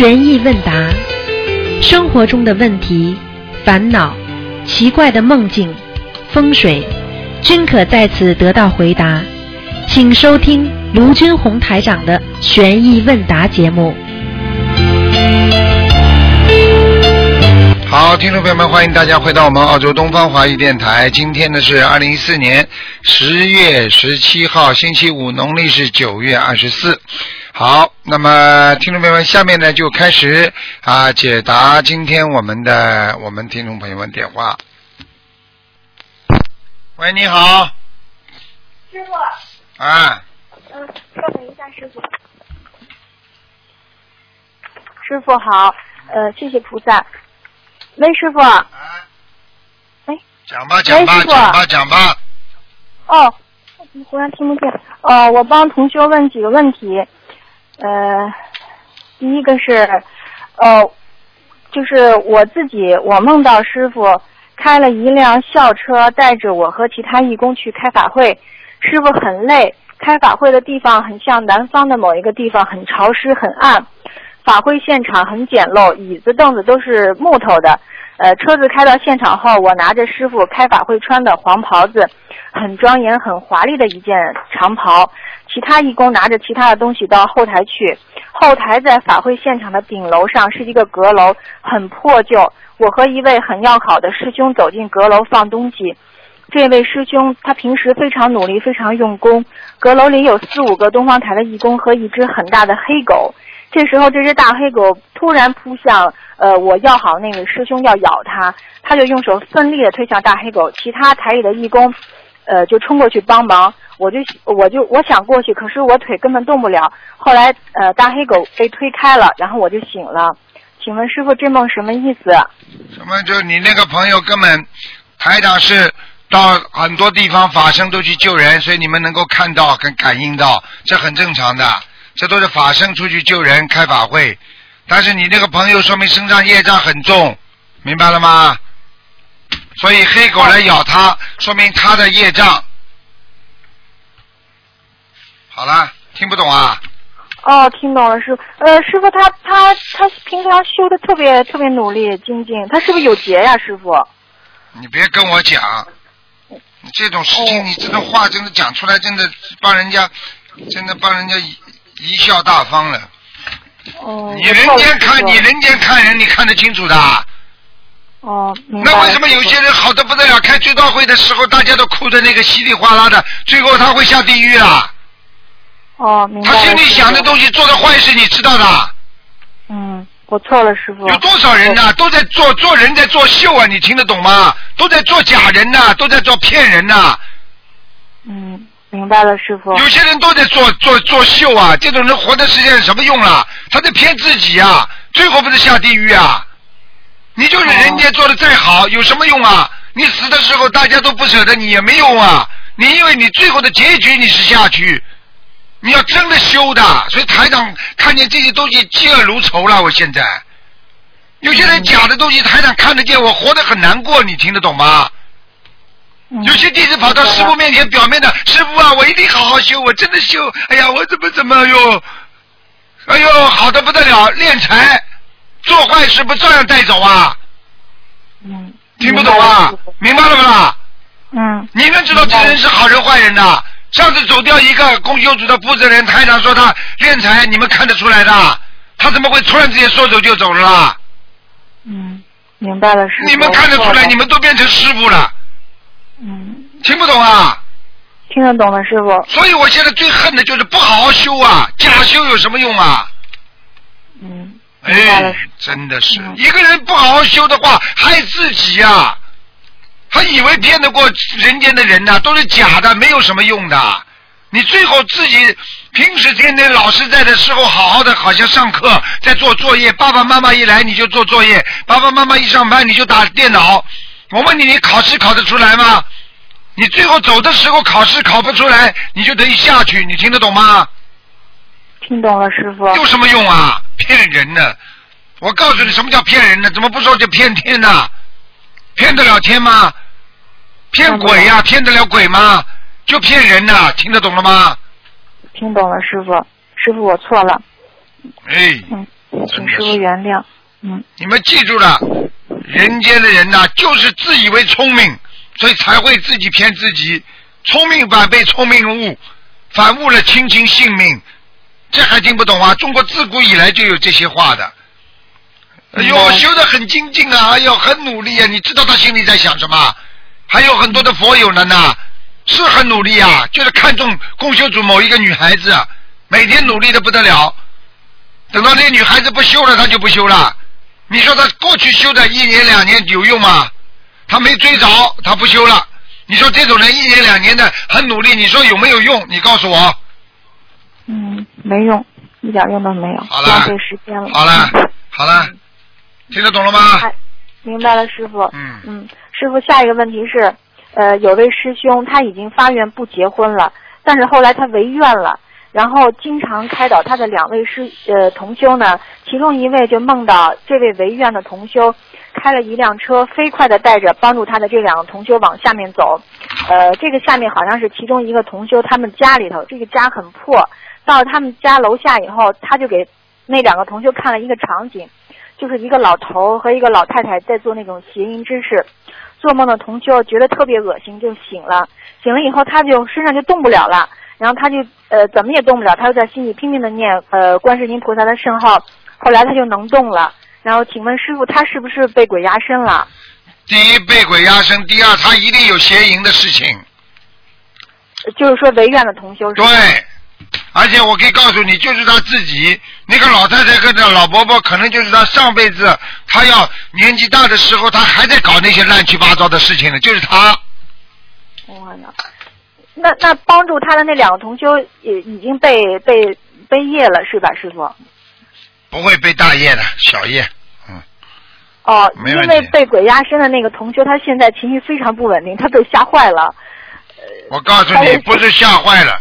悬疑问答，生活中的问题、烦恼、奇怪的梦境、风水，均可在此得到回答。请收听卢军红台长的悬疑问答节目。好，听众朋友们，欢迎大家回到我们澳洲东方华语电台。今天呢是二零一四年十月十七号，星期五，农历是九月二十四。好，那么听众朋友们，下面呢就开始啊解答今天我们的我们听众朋友们电话。喂，你好，师傅，啊，嗯，稍等一下，师傅。师傅好，呃，谢谢菩萨。喂，师傅。啊，哎，讲吧，讲吧，讲吧，讲吧。哦，我忽然听不见？哦，我帮同学问几个问题。呃，第一个是，呃，就是我自己，我梦到师傅开了一辆校车，带着我和其他义工去开法会。师傅很累，开法会的地方很像南方的某一个地方，很潮湿、很暗。法会现场很简陋，椅子凳子都是木头的。呃，车子开到现场后，我拿着师傅开法会穿的黄袍子，很庄严、很华丽的一件长袍。其他义工拿着其他的东西到后台去。后台在法会现场的顶楼上是一个阁楼，很破旧。我和一位很要好的师兄走进阁楼放东西。这位师兄他平时非常努力，非常用功。阁楼里有四五个东方台的义工和一只很大的黑狗。这时候，这只大黑狗突然扑向呃我要好那位师兄要咬他，他就用手奋力的推向大黑狗，其他台里的义工呃就冲过去帮忙，我就我就我想过去，可是我腿根本动不了。后来呃大黑狗被推开了，然后我就醒了。请问师傅，这梦什么意思？什么？就你那个朋友根本台长是到很多地方法身都去救人，所以你们能够看到跟感应到，这很正常的。这都是法身出去救人开法会，但是你那个朋友说明身上业障很重，明白了吗？所以黑狗来咬他，说明他的业障。好了，听不懂啊？哦，听懂了，师傅。呃，师傅他他他平常修的特别特别努力精进，他是不是有劫呀，师傅？你别跟我讲，你这种事情，哦你这种话真的讲出来，真的帮人家，真的帮人家贻贻笑大方了。哦。你人间看，你人间看人，你看得清楚的。哦。那为什么有些人好的不得了，开追悼会的时候，大家都哭的那个稀里哗啦的，最后他会下地狱啊？哦，明白。他心里想的东西，做的坏事，你知道的。嗯，我错了，师傅。有多少人呐、都在做做人在做秀啊？你听得懂吗？都在做假人呐、都在做骗人呐、嗯，明白了，师傅。有些人都在做做做秀啊，这种人活在世界上什么用啊？他在骗自己啊，最后不是下地狱啊？你就是人家做的再好，有什么用啊？你死的时候大家都不舍得你也没用啊！你因为你最后的结局你是下去，你要真的修的，所以台长看见这些东西嫉恶如仇了。我现在有些人假的东西台长看得见，我活得很难过，你听得懂吗？嗯有些弟子跑到师傅面前，表面的师傅啊，我一定好好修，我真的修。哎呀，我怎么怎么哟，哎呦，好的不得了，练财，做坏事不照样带走啊？嗯。听不懂啊？明白了不啦？嗯。你能知道这人是好人坏人的？上次走掉一个公修组的负责人，台长说他敛财，你们看得出来的？他怎么会突然之间说走就走了啦？嗯，明白了，师傅。你们看得出来，你们都变成师傅了，嗯，听不懂啊？听得懂了，师傅。所以我现在最恨的就是不好好修啊，假修有什么用啊？嗯，哎，真的是嗯一个人不好好修的话，害自己呀、他以为骗得过人间的人呐、都是假的，没有什么用的。你最后自己平时天天老师在的时候，好好的，好像上课在做作业，爸爸妈妈一来你就做作业，爸爸妈妈一上班你就打电脑。我问你，你考试考得出来吗？你最后走的时候考试考不出来，你就等于下去，你听得懂吗？听懂了，师傅。有什么用啊？骗人呢！我告诉你，什么叫骗人呢？怎么不说就骗天呢？骗得了天吗？骗鬼呀、骗得了鬼吗？就骗人呐、听得懂了吗？听懂了，师傅。师傅，我错了。哎，嗯，请师傅原谅。嗯，你们记住了，人间的人呐、就是自以为聪明，所以才会自己骗自己，聪明反被聪明误，反误了亲情性命。这还听不懂啊？中国自古以来就有这些话的。哎呦，修得很精进啊！哎呦，很努力啊！你知道他心里在想什么？还有很多的佛友呢呢，是很努力啊，就是看中供修组某一个女孩子，啊每天努力的不得了。等到那个女孩子不修了，他就不修了。你说他过去修的一年两年有用吗？他没追着，他不修了。你说这种人一年两年的很努力，你说有没有用？你告诉我。嗯，没用，一点用都没有，好浪费时间了。好了，好了，听得懂了吗？哎，明白了，师傅。嗯嗯，师傅，下一个问题是，呃，有位师兄他已经发愿不结婚了，但是后来他违愿了，然后经常开导他的两位师呃同修呢，其中一位就梦到这位违愿的同修开了一辆车，飞快的带着帮助他的这两个同修往下面走，呃，这个下面好像是其中一个同修他们家里头，这个家很破，到他们家楼下以后，他就给那两个同修看了一个场景。就是一个老头和一个老太太在做那种邪淫之事。做梦的同修觉得特别恶心，就醒了。醒了以后，他就身上就动不了了，然后他就呃怎么也动不了，他就在心里拼命的念呃观世音菩萨的圣号。后来他就能动了。然后请问师傅，他是不是被鬼压身了？第一被鬼压身，第二他一定有邪淫的事情。呃就是说违愿的同修是对吧？，而且我可以告诉你，就是他自己那个老太太跟那老伯伯，可能就是他上辈子他要年纪大的时候，他还在搞那些乱七八糟的事情呢，就是他。我呢，那那帮助他的那两个同修也已经被被被业了是吧，师傅？不会被大业的，小业。嗯，哦，因为被鬼压身的那个同修，他现在情绪非常不稳定，他被吓坏了。我告诉，你不是吓坏了，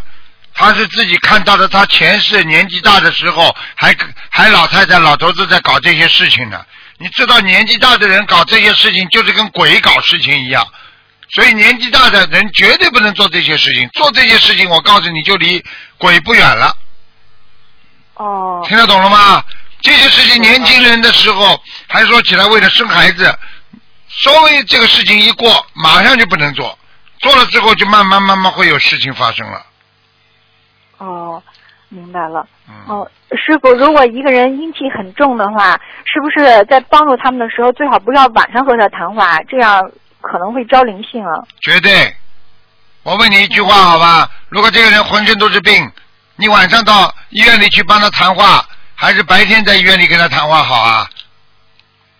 他是自己看到的，他前世年纪大的时候，还还老太太、老头子在搞这些事情呢。你知道，年纪大的人搞这些事情，就是跟鬼搞事情一样。所以年纪大的人绝对不能做这些事情，做这些事情，我告诉你就离鬼不远了。哦，听得懂了吗？这些事情年轻人的时候还说起来为了生孩子，稍微这个事情一过，马上就不能做，做了之后就慢慢慢慢会有事情发生了。哦，明白了。嗯，哦，师傅，如果一个人阴气很重的话，是不是在帮助他们的时候，最好不要晚上和他谈话，这样可能会招灵性啊？绝对。我问你一句话好吧？如果这个人浑身都是病，你晚上到医院里去帮他谈话，还是白天在医院里跟他谈话好啊？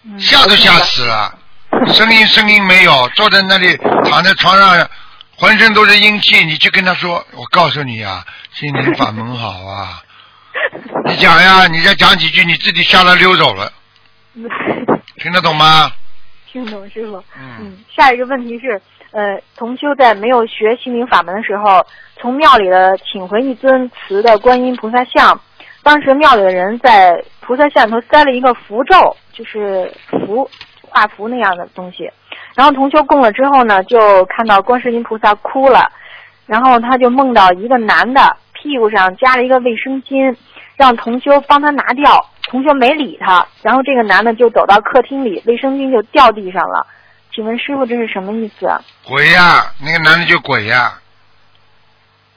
嗯、吓都吓死了，声音声音没有，坐在那里躺在床上，浑身都是阴气，你去跟他说，我告诉你啊，心灵法门好啊，你讲呀，你再讲几句，你自己吓得溜走了，听得懂吗？听懂师傅。嗯，嗯，下一个问题是，呃，同修在没有学心灵法门的时候，从庙里的请回一尊瓷的观音菩萨像，当时庙里的人在菩萨像里头塞了一个符咒，就是符画符那样的东西。然后同修供了之后呢，就看到观世音菩萨哭了，然后他就梦到一个男的屁股上夹了一个卫生巾，让同修帮他拿掉。同修没理他，然后这个男的就走到客厅里，卫生巾就掉地上了。请问师傅这是什么意思啊？鬼呀，那个男的就鬼呀，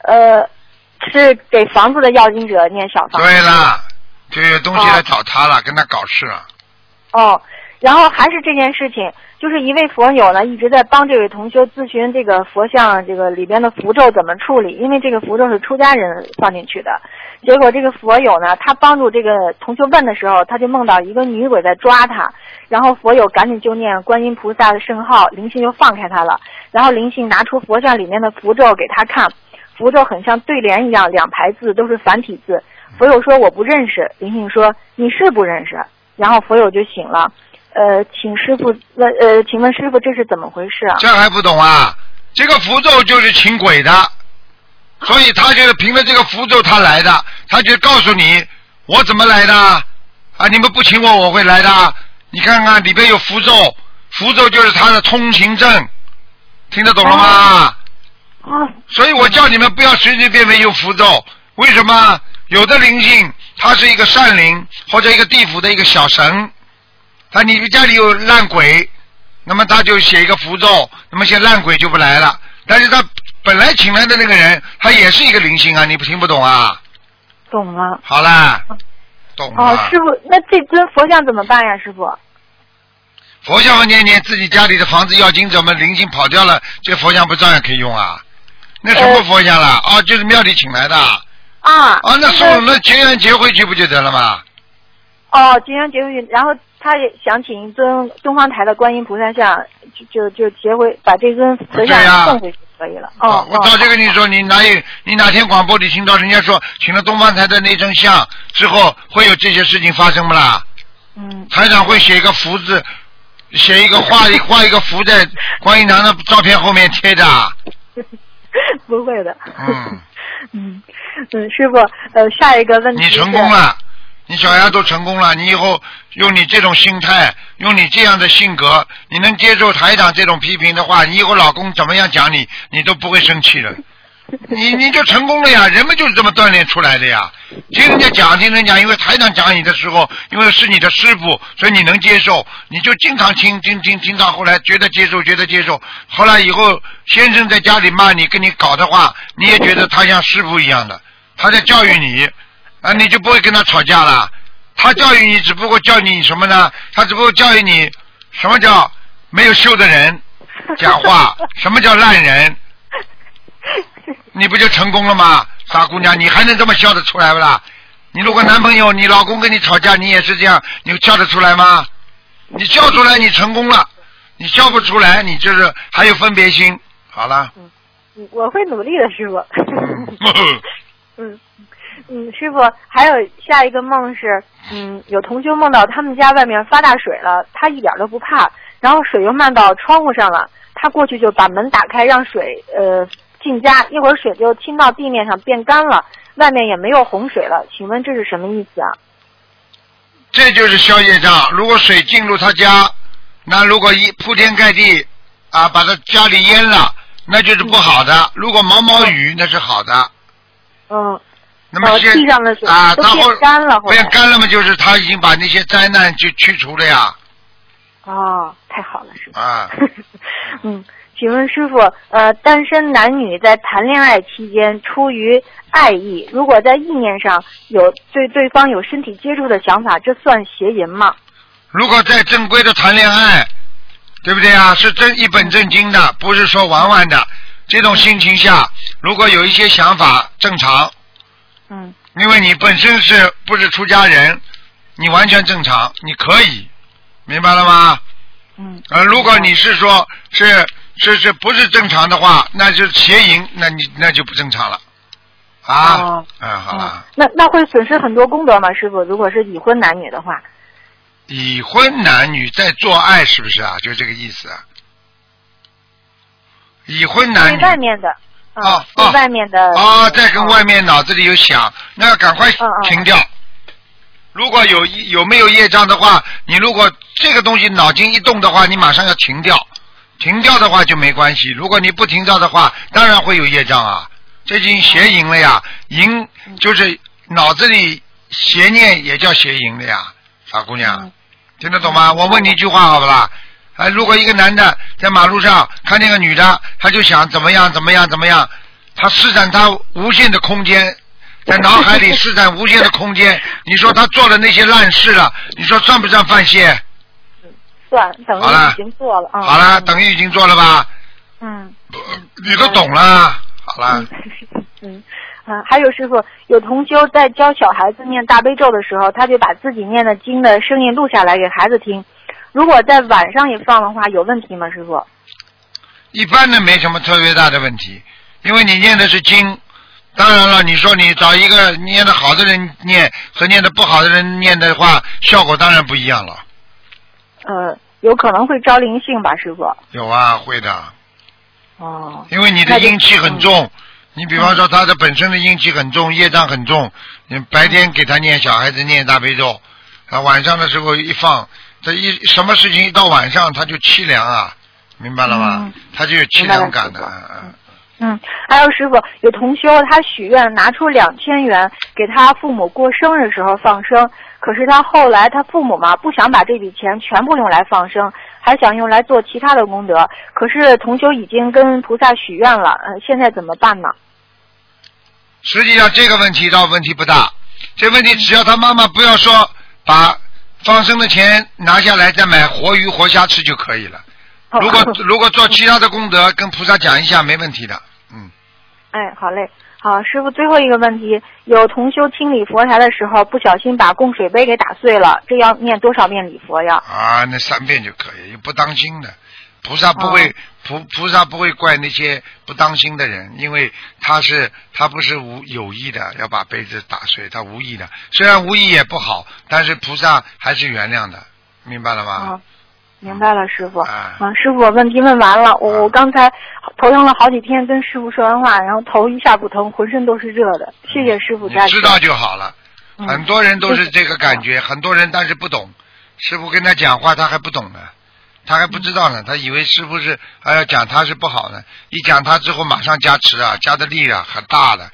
呃，是给房子的要经者念小房子。对了，就有东西来找他了，跟他搞事了，哦，然后还是这件事情，就是一位佛友呢一直在帮这位同修咨询这个佛像这个里边的符咒怎么处理，因为这个符咒是出家人放进去的。结果这个佛友呢，他帮助这个同修问的时候，他就梦到一个女鬼在抓他，然后佛友赶紧就念观音菩萨的圣号，灵性就放开他了。然后灵性拿出佛像里面的符咒给他看，符咒很像对联一样，两排字都是繁体字。佛友说我不认识，灵性说你是不认识，然后佛友就醒了。呃，请师傅问，呃，请问师傅这是怎么回事啊？这还不懂啊？这个符咒就是请鬼的，所以他就是凭着这个符咒他来的，他就告诉你我怎么来的啊？你们不请我我会来的，你看看里边有符咒，符咒就是他的通行证，听得懂了吗？啊，所以我叫你们不要随随便便用符咒，为什么？有的灵性它是一个善灵或者一个地府的一个小神，他你家里有烂鬼，那么他就写一个符咒，那么些烂鬼就不来了。但是他本来请来的那个人，他也是一个灵性啊，你不听不懂啊？懂了。好啦，懂了。哦，师傅，那这尊佛像怎么办呀，师傅？佛像念念自己家里的房子要经怎么灵性跑掉了，这佛像不照样可以用啊？那什么佛像了？哦，就是庙里请来的。啊。啊，那送那结缘结回去不就得了吗？哦，结缘结回去，然后他也想请一尊东方台的观音菩萨像，就就就结回把这尊佛像送回去可以了。哦。我早就跟你说，你哪有你哪天广播里听到人家说请了东方台的那尊像之后会有这些事情发生不啦？嗯。台长会写一个福字。写一个画一画一个福在观音堂的照片后面贴的。不会的。嗯。嗯嗯，师傅，呃，下一个问题。你成功了，你小丫都成功了，你以后用你这种心态，用你这样的性格，你能接受台长这种批评的话，你以后老公怎么样讲你，你都不会生气的。你你就成功了呀！人们就是这么锻炼出来的呀。听人家讲，听人家讲，因为台长讲你的时候，因为是你的师傅，所以你能接受，你就经常听听听听到后来觉得接受，觉得接受。后来以后先生在家里骂你，跟你搞的话，你也觉得他像师傅一样的，他在教育你，啊，你就不会跟他吵架了。他教育你，只不过教你什么呢？他只不过教育你什么叫没有修的人 讲话，什么叫烂人。你不就成功了吗，傻姑娘？你还能这么笑得出来不啦？你如果男朋友、你老公跟你吵架，你也是这样，你笑得出来吗？你笑出来，你成功了；你笑不出来，你就是还有分别心。好了。嗯，我会努力的，师傅。嗯嗯，师傅，还有下一个梦是，嗯，有同修梦到他们家外面发大水了，他一点都不怕，然后水又漫到窗户上了，他过去就把门打开，让水呃。进家一会儿，水就浸到地面上变干了，外面也没有洪水了。请问这是什么意思啊？这就是消业障。如果水进入他家，那如果一铺天盖地啊，把他家里淹了，那就是不好的。如果毛毛雨，那是好的。嗯。那么现地上的水都变干了，变干了嘛，就是他已经把那些灾难就去除了呀。哦，太好了，是吧？啊。嗯。请问师傅，呃，单身男女在谈恋爱期间，出于爱意，如果在意念上有对对方有身体接触的想法，这算邪淫吗？如果在正规的谈恋爱，对不对啊？是真一本正经的，不是说玩玩的。这种心情下，如果有一些想法，正常。嗯。因为你本身是不是出家人，你完全正常，你可以，明白了吗？嗯。呃，如果你是说，是。是是不是正常的话，那就是邪淫，那你那就不正常了，啊，嗯，好了。那那会损失很多功德吗，师傅？如果是已婚男女的话。已婚男女在做爱是不是啊？就这个意思。已婚男女。外面的。啊啊。外面的。啊，在跟外面脑子里有想，那要赶快停掉。如果有有没有业障的话，你如果这个东西脑筋一动的话，你马上要停掉。停掉的话就没关系，如果你不停掉的话，当然会有业障啊。这已经邪淫了呀，淫就是脑子里邪念也叫邪淫了呀，傻姑娘，听得懂吗？我问你一句话好不啦？啊，如果一个男的在马路上看见个女的，他就想怎么样怎么样怎么样，他施展他无限的空间，在脑海里施展无限的空间，你说他做了那些烂事了，你说算不算犯戒？算，等于已经做了啊。好了，等于已经做了吧？嗯。你都懂了，好了。嗯，啊，还有师傅，有同修在教小孩子念大悲咒的时候，他就把自己念的经的声音录下来给孩子听。如果在晚上也放的话，有问题吗，师傅？一般的没什么特别大的问题，因为你念的是经。当然了，你说你找一个念的好的人念和念的不好的人念的话，效果当然不一样了。呃，有可能会招灵性吧，师傅。有啊，会的。哦。因为你的阴气很重，你比方说他的本身的阴气很重，业障很重，你白天给他念小孩子念大悲咒，啊，晚上的时候一放，这一什么事情一到晚上他就凄凉啊，明白了吗？他就有凄凉感的。嗯嗯，还有师傅，有同修他许愿拿出两千元给他父母过生日时候放生，可是他后来他父母嘛不想把这笔钱全部用来放生，还想用来做其他的功德。可是同修已经跟菩萨许愿了，呃，现在怎么办呢？实际上这个问题倒问题不大，这问题只要他妈妈不要说把放生的钱拿下来再买活鱼活虾吃就可以了。如果如果做其他的功德，跟菩萨讲一下没问题的。嗯，哎，好嘞，好，师傅，最后一个问题，有同修清理佛台的时候不小心把供水杯给打碎了，这要念多少遍礼佛呀？啊，那三遍就可以，不当心的，菩萨不会菩菩萨不会怪那些不当心的人，因为他是他不是无有意的要把杯子打碎，他无意的，虽然无意也不好，但是菩萨还是原谅的，明白了吗？啊，明白了，师傅。啊啊，师傅，问题问完了，我我刚才头疼了好几天，跟师傅说完话，然后头一下不疼，浑身都是热的。谢谢师傅加持。知道就好了。嗯很多人都是这个感觉，很多人但是不懂。师傅跟他讲话，他还不懂呢，他还不知道呢，他以为师傅是还要讲他是不好呢，一讲他之后马上加持啊，加的力啊很大的，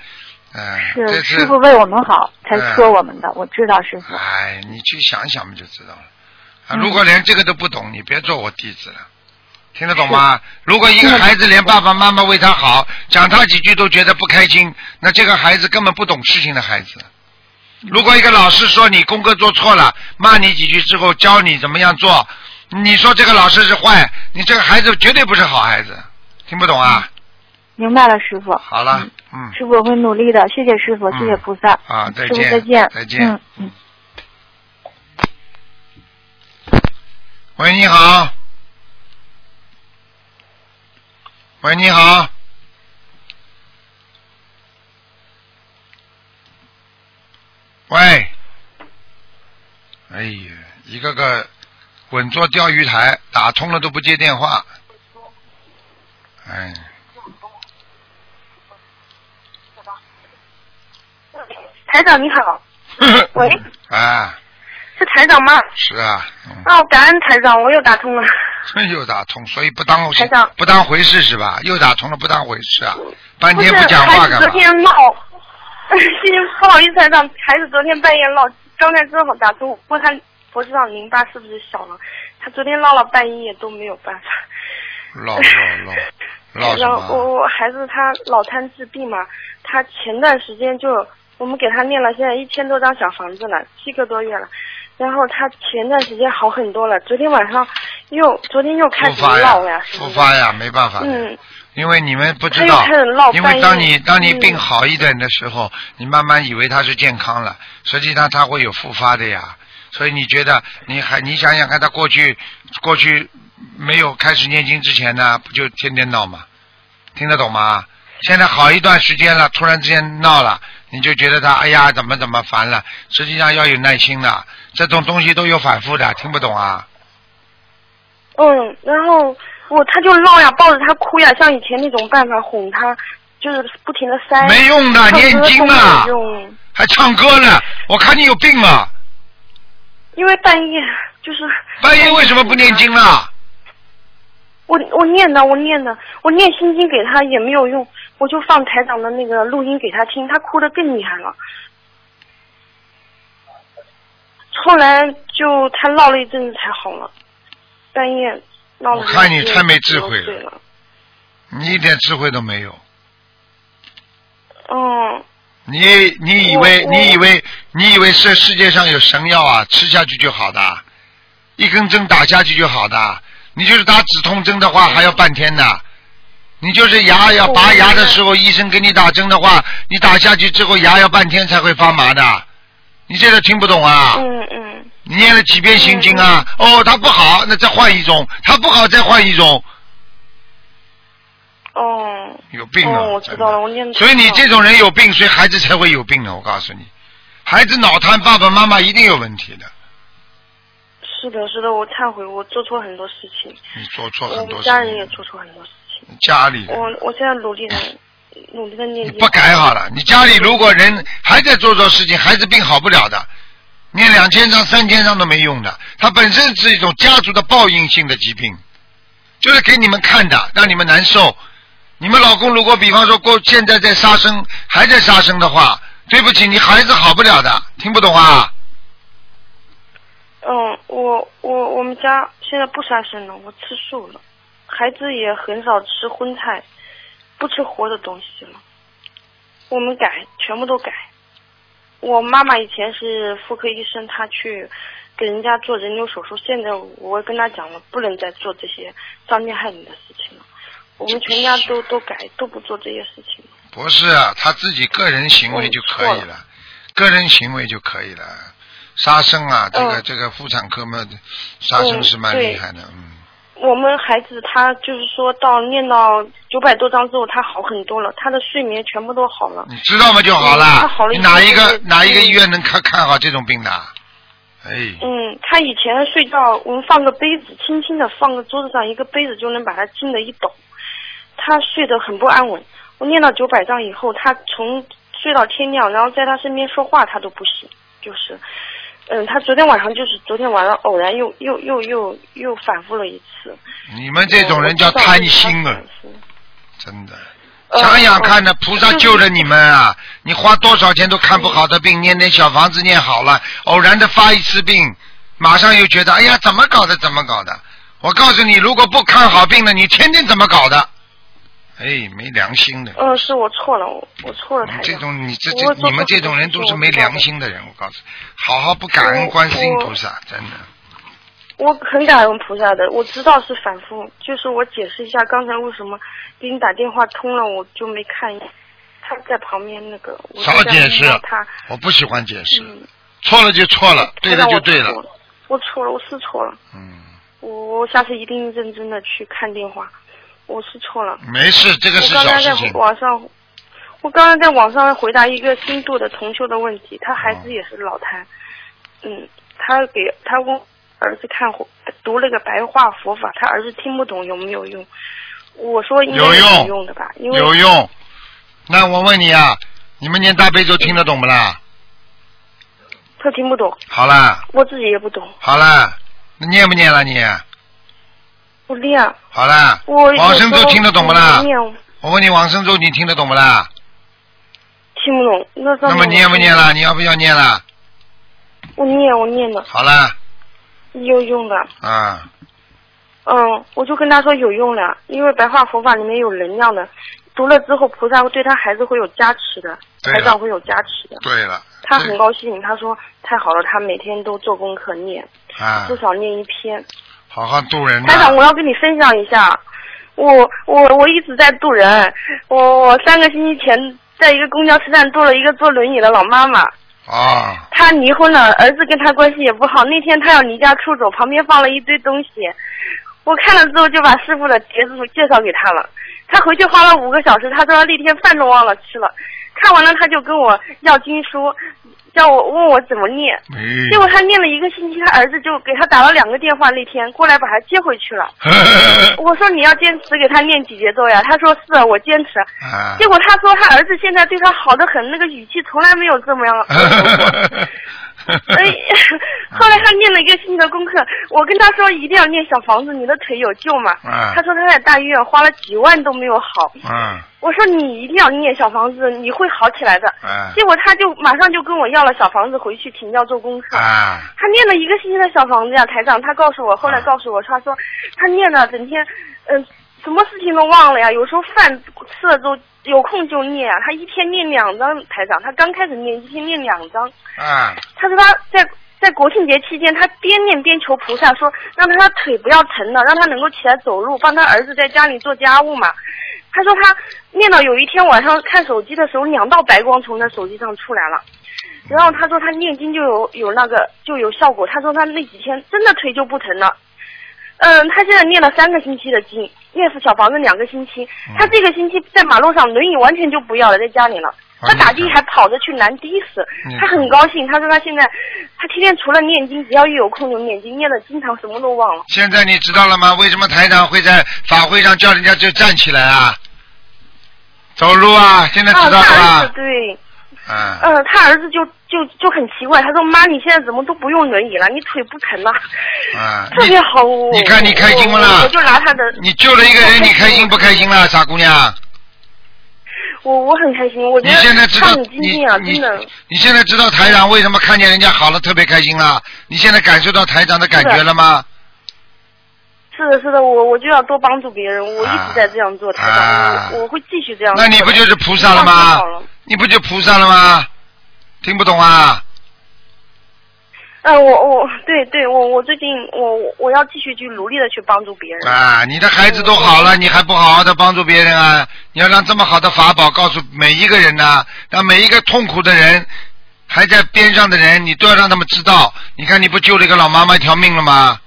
嗯、师傅为我们好才嗯说我们的，我知道师傅。哎，你去想想嘛就知道了。如果连这个都不懂，你别做我弟子了。听得懂吗？如果一个孩子连爸爸妈妈为他好，讲他几句都觉得不开心，那这个孩子根本不懂事情的孩子。如果一个老师说你功课做错了，骂你几句之后教你怎么样做，你说这个老师是坏，你这个孩子绝对不是好孩子。听不懂啊？明白了，师傅。好了，嗯，师傅我会努力的，谢谢师傅，谢谢菩萨。啊，再见，再见。再见。嗯嗯。喂，你好。喂，你好。喂。哎呀，一个个稳坐钓鱼台，打通了都不接电话。哎，台长你好，喂，啊，是台长吗？是啊，嗯，哦，感恩台长，我又打通了。又打通，所以不当台长不当回事是吧？又打通了，不当回事啊？半天不讲话孩子昨？天闹，不好意思，台长，孩子昨天半夜闹，刚才正好打通，问他脖子上淋巴是不是小了，他昨天闹了半夜都没有办法。唠唠唠唠然后？我我孩子他脑瘫治病嘛，他前段时间就我们给他念了现在一千多张小房子了，七个多月了。然后他前段时间好很多了，昨天晚上又昨天又开始闹呀，，复发呀，没办法。嗯，因为你们不知道因为当你当你嗯病好一点的时候，你慢慢以为他是健康了，实际上他会有复发的呀。所以你觉得你还你想想看，他过去过去没有开始念经之前呢，不就天天闹吗？听得懂吗？现在好一段时间了，突然之间闹了，你就觉得他哎呀怎么怎么烦了。实际上要有耐心的，这种东西都有反复的，听不懂啊？嗯，然后我他就闹呀，抱着他哭呀，像以前那种办法哄他，就是不停的塞。没用的，念经啊还唱歌呢，我看你有病啊！因为半夜就是。半夜为什么不念经？啊？我我念的，我念的，我念心经给他也没有用，我就放台长的那个录音给他听，他哭得更厉害了。后来就他闹了一阵子才好了，半夜闹了。我看你太没智慧了了。你一点智慧都没有。嗯，你你以为你以为你以为这世界上有神药啊？吃下去就好的，一根针打下去就好的。你就是打止痛针的话，还要半天呢。你就是牙要拔牙的时候，医生给你打针的话，你打下去之后牙要半天才会发麻的。你这个听不懂啊？嗯嗯，你念了几遍心经啊？哦，它不好，那再换一种；它不好，再换一种。哦，有病啊！哦，我知道了，我念的。所以你这种人有病，所以孩子才会有病呢。我告诉你，孩子脑瘫，爸爸妈妈一定有问题的。是的，是的，我忏悔，我做错很多事情，你做错我很多事情家人也，做错很多事情。家里我我现在努力的，努力的念经。你不改好了。你家里如果人还在做错事情，孩子病好不了的，念两千张、三千张都没用的。它本身是一种家族的报应性的疾病，就是给你们看的，让你们难受。你们老公如果比方说过现在在杀生，还在杀生的话，对不起，你孩子好不了的，听不懂啊？嗯，我我我们家现在不杀生了，我吃素了，孩子也很少吃荤菜，不吃活的东西了。我们改，全部都改。我妈妈以前是妇科医生，她去给人家做人流手术，现在我跟她讲了，不能再做这些伤天害理的事情。我们全家都都改，都不做这些事情。不是啊，他自己个人行为就可以了，个人行为就可以了。杀生啊，这个、嗯这个妇产科嘛，杀生是蛮厉害的，嗯。我们孩子他就是说到念到九百多章之后，他好很多了，他的睡眠全部都好了。你知道吗就好了。嗯他好了你哪一个哪一个嗯医院能看看好这种病的？哎，嗯，他以前睡觉，我们放个杯子，轻轻的放个桌子上，一个杯子就能把他惊得一抖。他睡得很不安稳。我念到九百章以后，他从睡到天亮，然后在他身边说话他都不行，就是，嗯，他昨天晚上就是昨天晚上偶然又又又又又反复了一次。你们这种人叫贪心啊真的。呃想想看呢，菩萨救了你们啊！你花多少钱都看不好的病，念点小房子念好了，偶然的发一次病，马上又觉得哎呀怎么搞的怎么搞的。我告诉你，如果不看好病了，你天天怎么搞的？哎，没良心的。嗯，是我错了，我我错了，台长。这种你这这你们这种人都是没良心的人，我告诉你，好好不感恩我观世音菩萨，真的。我很感恩菩萨的，我知道是反复，就是我解释一下刚才为什么给你打电话通了，我就没看。他在旁边那个，我少解释他，我不喜欢解释，嗯，错了就错了，对了就对了。我错了，我是错了，嗯，我我下次一定认真的去看电话，我是错了。没事，这个我是刚才在小事情。网上，我刚刚在网上回答一个新度的同修的问题，他孩哦子也是脑瘫，嗯，他给他问儿子看读那个白话佛法，他儿子听不懂有没有用？我说应该有用有用的吧，因为有用。那我问你啊，你们念大悲咒听得懂不啦？他听不懂，好啦，我自己也不懂，好啦，那念不念了你？我练，好啦，我往生咒听得懂不啦我？问你往生咒你听得懂不啦？听不懂，那上面那么念不念啦？你要不要念啦？我念我念的好啦，有用的，啊，嗯，我就跟他说有用的，因为白话佛法里面有能量的，读了之后菩萨会对他孩子会有加持的，对了台长会有加持的。对了，他很高兴，他说太好了，他每天都做功课念，啊，至少念一篇。好好度人台长，我要跟你分享一下，我我我一直在渡人，我我三个星期前在一个公交车站渡了一个坐轮椅的老妈妈，啊，她离婚了，儿子跟她关系也不好，那天她要离家出走，旁边放了一堆东西，我看了之后就把师傅的碟子介绍给她了，她回去花了五个小时，她说那天饭都忘了吃了，看完了他就跟我要经书，叫我问我怎么念。哎结果他念了一个星期，他儿子就给他打了两个电话，那天过来把他接回去了。我说你要坚持给他念几节奏呀？他说是啊，我坚持。啊结果他说他儿子现在对他好的很，那个语气从来没有这么样过。哎，后来他念了一个星期的功课，我跟他说一定要念小房子，你的腿有救嘛。啊他说他在大医院花了几万都没有好。嗯我说你一定要念小房子，你会好起来的。啊结果他就马上就跟我要了小房子回去请教做功课。啊他念了一个星期的小房子呀，台长，他告诉我，后来告诉我，他说他念了整天，嗯、什么事情都忘了呀，有时候饭吃了之后有空就念啊，他一天念两张，台长，他刚开始念一天念两张，啊他说他在在国庆节期间，他边念边求菩萨说，让他他腿不要疼了，让他能够起来走路，帮他儿子在家里做家务嘛。他说他念到有一天晚上看手机的时候，两道白光从他手机上出来了。然后他说他念经就有有那个就有效果，他说他那几天真的腿就不疼了。嗯，他现在念了三个星期的经，念小房子两个星期。他这个星期在马路上轮椅完全就不要了，在家里了。他打的还跑着去拦的士嗯，他很高兴。他说他现在他天天除了念经，只要一有空就念经，念的经常什么都忘了。现在你知道了吗？为什么台长会在法会上叫人家就站起来啊？走路啊，现在知啊，道了？对，嗯，嗯，他儿子就就就很奇怪，他说妈，你现在怎么都不用轮椅了？你腿不疼了？啊，特别好。哦你看你开心不啦我我就拿他的。你救了一个人，你开心不开心啦，傻姑娘？我我很开心，我觉你现在知道你今你天啊，你真的你现在知道台长为什么看见人家好了特别开心了？你现在感受到台长的感觉了吗？是的，是的，我我就要多帮助别人，我一直在这样做，台长，啊我我会继续这样做。那你不就是菩萨了吗？你不就菩萨了吗？听不懂啊？嗯，我我对对，我我最近我我我要继续去努力的去帮助别人。啊，你的孩子都好了，你还不好好的帮助别人啊？你要让这么好的法宝告诉每一个人呐、让每一个痛苦的人，还在边上的人，你都要让他们知道。你看，你不救了一个老妈妈一条命了吗？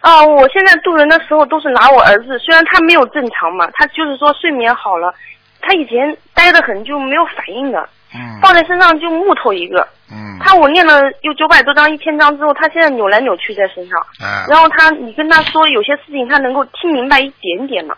啊，我现在渡人的时候都是拿我儿子，虽然他没有正常嘛，他就是说睡眠好了，他以前呆的很就没有反应的，嗯放在身上就木头一个。嗯他我念了有九百多张、一千张之后，他现在扭来扭去在身上。嗯然后他，你跟他说有些事情，他能够听明白一点点嘛。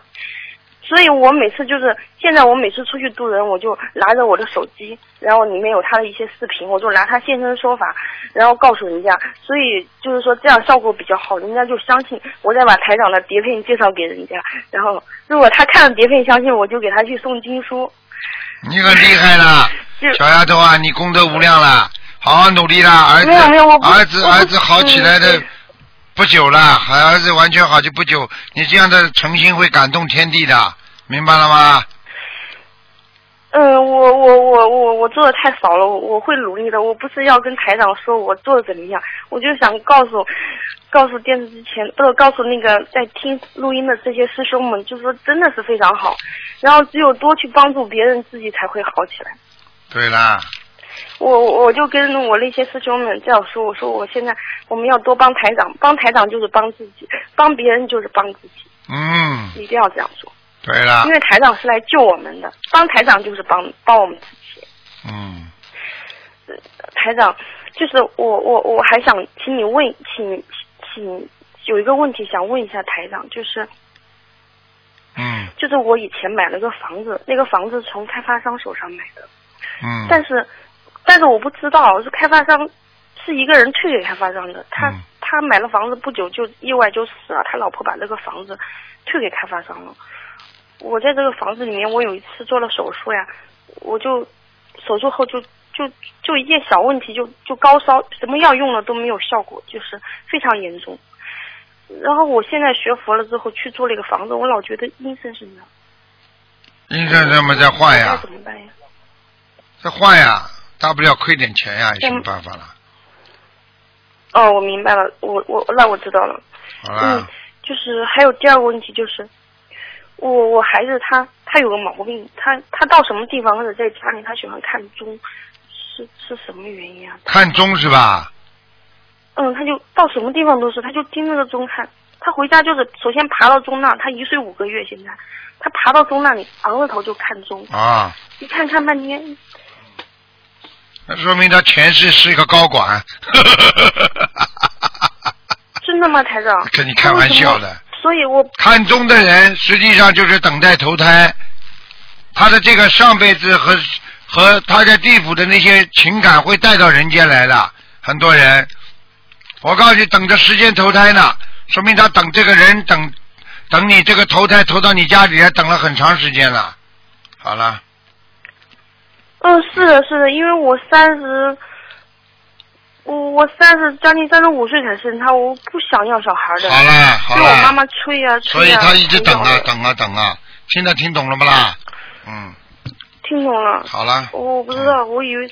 所以我每次就是现在，我每次出去渡人，我就拿着我的手机，然后里面有他的一些视频，我就拿他现身说法，然后告诉人家。所以就是说这样效果比较好，人家就相信。我再把台长的碟片介绍给人家，然后如果他看了碟片相信，我就给他去送经书。你可厉害了，就小丫头啊，你功德无量了，好好努力啦，儿子儿子儿子好起来的嗯不久了，还儿子完全好就不久，你这样的诚心会感动天地的，明白了吗？嗯，我我我我我做的太少了，我我会努力的。我不是要跟台长说我做的怎么样，我就想告诉，告诉电视之前，不是告诉那个在听录音的这些师兄们，就是说真的是非常好。然后只有多去帮助别人，自己才会好起来。对啦，我我就跟我那些师兄们这样说，我说我现在我们要多帮台长，帮台长就是帮自己，帮别人就是帮自己，嗯，一定要这样说。对啦。因，为台长是来救我们的，帮台长就是帮帮我们自己。嗯，台长，就是我我我还想请你问，请请有一个问题想问一下台长，就是嗯。就是我以前买了个房子，那个房子从开发商手上买的，嗯，但是但是我不知道是开发商是一个人退给开发商的，他、嗯他买了房子不久就意外就死了，他老婆把这个房子退给开发商了。我在这个房子里面，我有一次做了手术呀，我就手术后就就就一件小问题就就高烧，什么药用了都没有效果，就是非常严重。然后我现在学佛了之后去做了一个房子，我老觉得阴森森的，阴森森么在换该呀，怎么办呀？再换呀，大不了亏点钱呀，有什么嗯办法了？哦，我明白了，我我那我知道了。好啦嗯，，就是还有第二个问题就是，我我孩子他他有个毛病，他他到什么地方或者在家里他喜欢看钟，是是什么原因啊？看钟是吧？嗯，他就到什么地方都是，他就盯着个钟看。他回家就是首先爬到钟那，他一岁五个月现在，他爬到钟那里昂着头就看钟，啊，一看看半天，那说明他前世是一个高管。真的吗，台长？跟你开玩笑的。所以我看中的人实际上就是等待投胎，他的这个上辈子和和他在地府的那些情感会带到人间来的。很多人，我告诉你，等着时间投胎呢，说明他等这个人等等你这个投胎投到你家里来，等了很长时间了。好了，嗯，是的，是的，因为我三十，我我三十将近三十五岁才生他，我不想要小孩的。好了，好是我妈，妈催呀、所催呀、以他一直等啊等啊等啊，现在听懂了不啦？嗯，听懂了，好了，我不知道，我以为，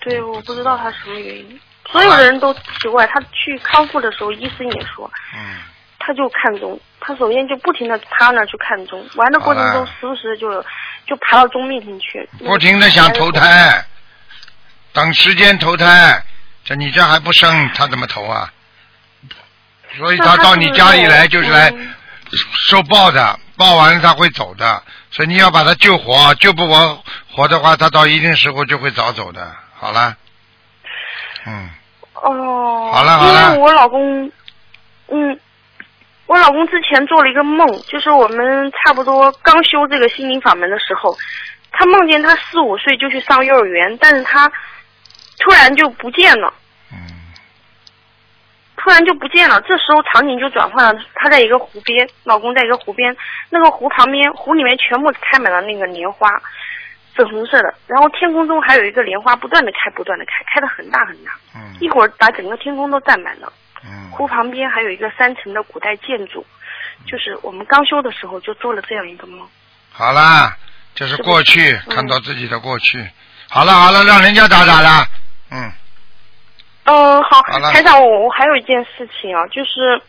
对，我不知道他什么原因。所有的人都奇怪，他去康复的时候，医生也说，嗯，他就看钟，他首先就不停的趴那去看钟，玩的过程中时不时地就有就爬到钟面前去，不停的想投胎，等时间投胎，这你这还不生，他怎么投啊？所以他到你家里来就是来嗯。受报的，报完了他会走的，所以你要把他救活，救不活活的话，他到一定时候就会早走的。好了，嗯，哦，好了好了因为我老公，嗯，我老公之前做了一个梦，就是我们差不多刚修这个心灵法门的时候，他梦见他四五岁就去上幼儿园，但是他突然就不见了，嗯，突然就不见了。这时候场景就转换了，他在一个湖边，老公在一个湖边，那个湖旁边，湖里面全部开满了那个莲花，粉红色的。然后天空中还有一个莲花不断的开，不断的开，开的很大很大，嗯一会儿把整个天空都占满了。嗯，湖旁边还有一个三层的古代建筑，就是我们刚修的时候就做了这样一个梦。好啦，这是过去，嗯看到自己的过去。好了好了，让人家打打了。嗯，嗯，好好了，台长，我我还有一件事情啊，就是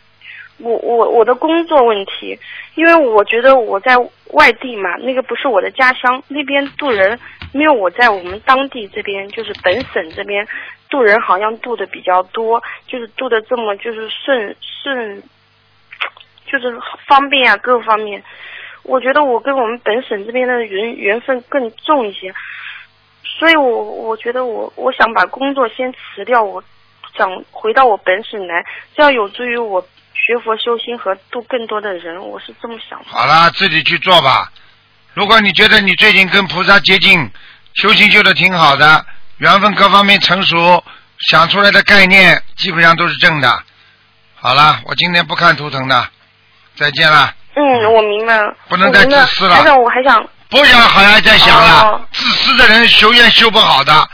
我我我的工作问题，因为我觉得我在外地嘛，那个不是我的家乡，那边渡人因为我在我们当地这边，就是本省这边渡人好像渡的比较多，就是渡的这么就是顺顺，就是方便啊，各方面。我觉得我跟我们本省这边的缘缘分更重一些，所以我我觉得我我想把工作先辞掉，我想回到我本省来，这样有助于我学佛修心和度更多的人，我是这么想的。好了，自己去做吧。如果你觉得你最近跟菩萨接近，修行修的挺好的，缘分各方面成熟，想出来的概念基本上都是正的。好了，我今天不看图腾的，再见了。嗯，我明白了。不能再自私了台长，我还想，不想好像再想了，哦自私的人修愿修不好的，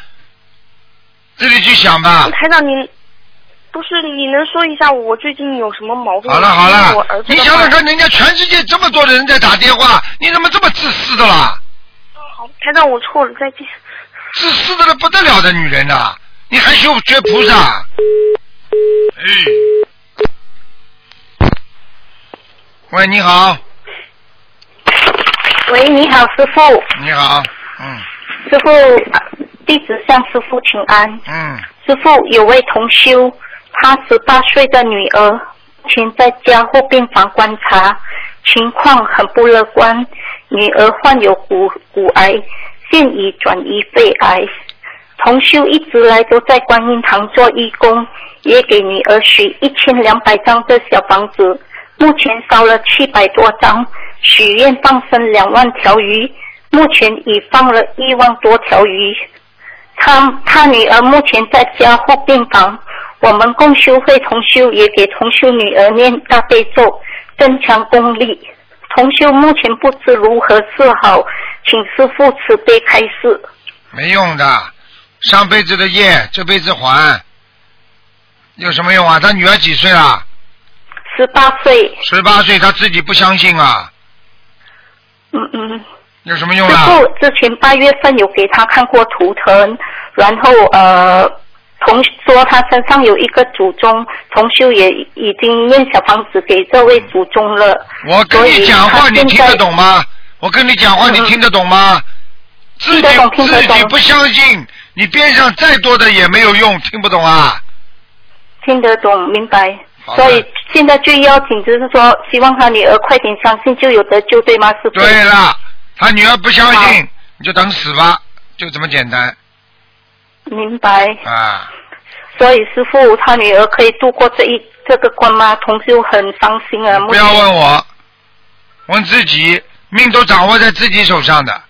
自己去想吧。台长您。不是，你能说一下我最近有什么毛病吗？好了好了儿，子你想想看，人家全世界这么多的人在打电话，你怎么这么自私的啦？好，台长我错了，再见。自私的了不得了的女人呐、你还修学菩萨？哎，喂，你好，喂，你好，师傅。你好，嗯师傅，呃弟子向师傅请安。嗯，师傅有位同修，他十八岁的女儿，目前在家护病房观察，情况很不乐观。女儿患有骨骨癌，现已转移肺癌。同修一直来都在观音堂做义工，也给女儿许一千两百张的小房子，目前烧了七百多张，许愿放生两万条鱼，目前已放了一万多条鱼。他他女儿目前在家护病房，我们共修会同修也给同修女儿念大悲咒，增强功力。同修目前不知如何是好，请师傅慈悲开示。没用的，上辈子的业这辈子还，有什么用啊？他女儿几岁了？十八岁，十八岁，他自己不相信啊，嗯嗯，有什么用啊师啊？傅之前八月份有给他看过图腾，然后呃，同说他身上有一个祖宗，同修也已经念小房子给这位祖宗了。我跟你讲话，你听得懂吗？我跟你讲话，你嗯听得懂吗？自己自己不相信，你边上再多的也没有用，听不懂啊？听得懂，明白。所以现在最要紧就是说，希望他女儿快点相信，就有得救，对吗，师傅？对了，他女儿不相信，你就等死吧，就这么简单明白。啊！所以师傅他女儿可以度过这一这个关吗？同修很伤心啊。不要问我，问自己，命都掌握在自己手上的。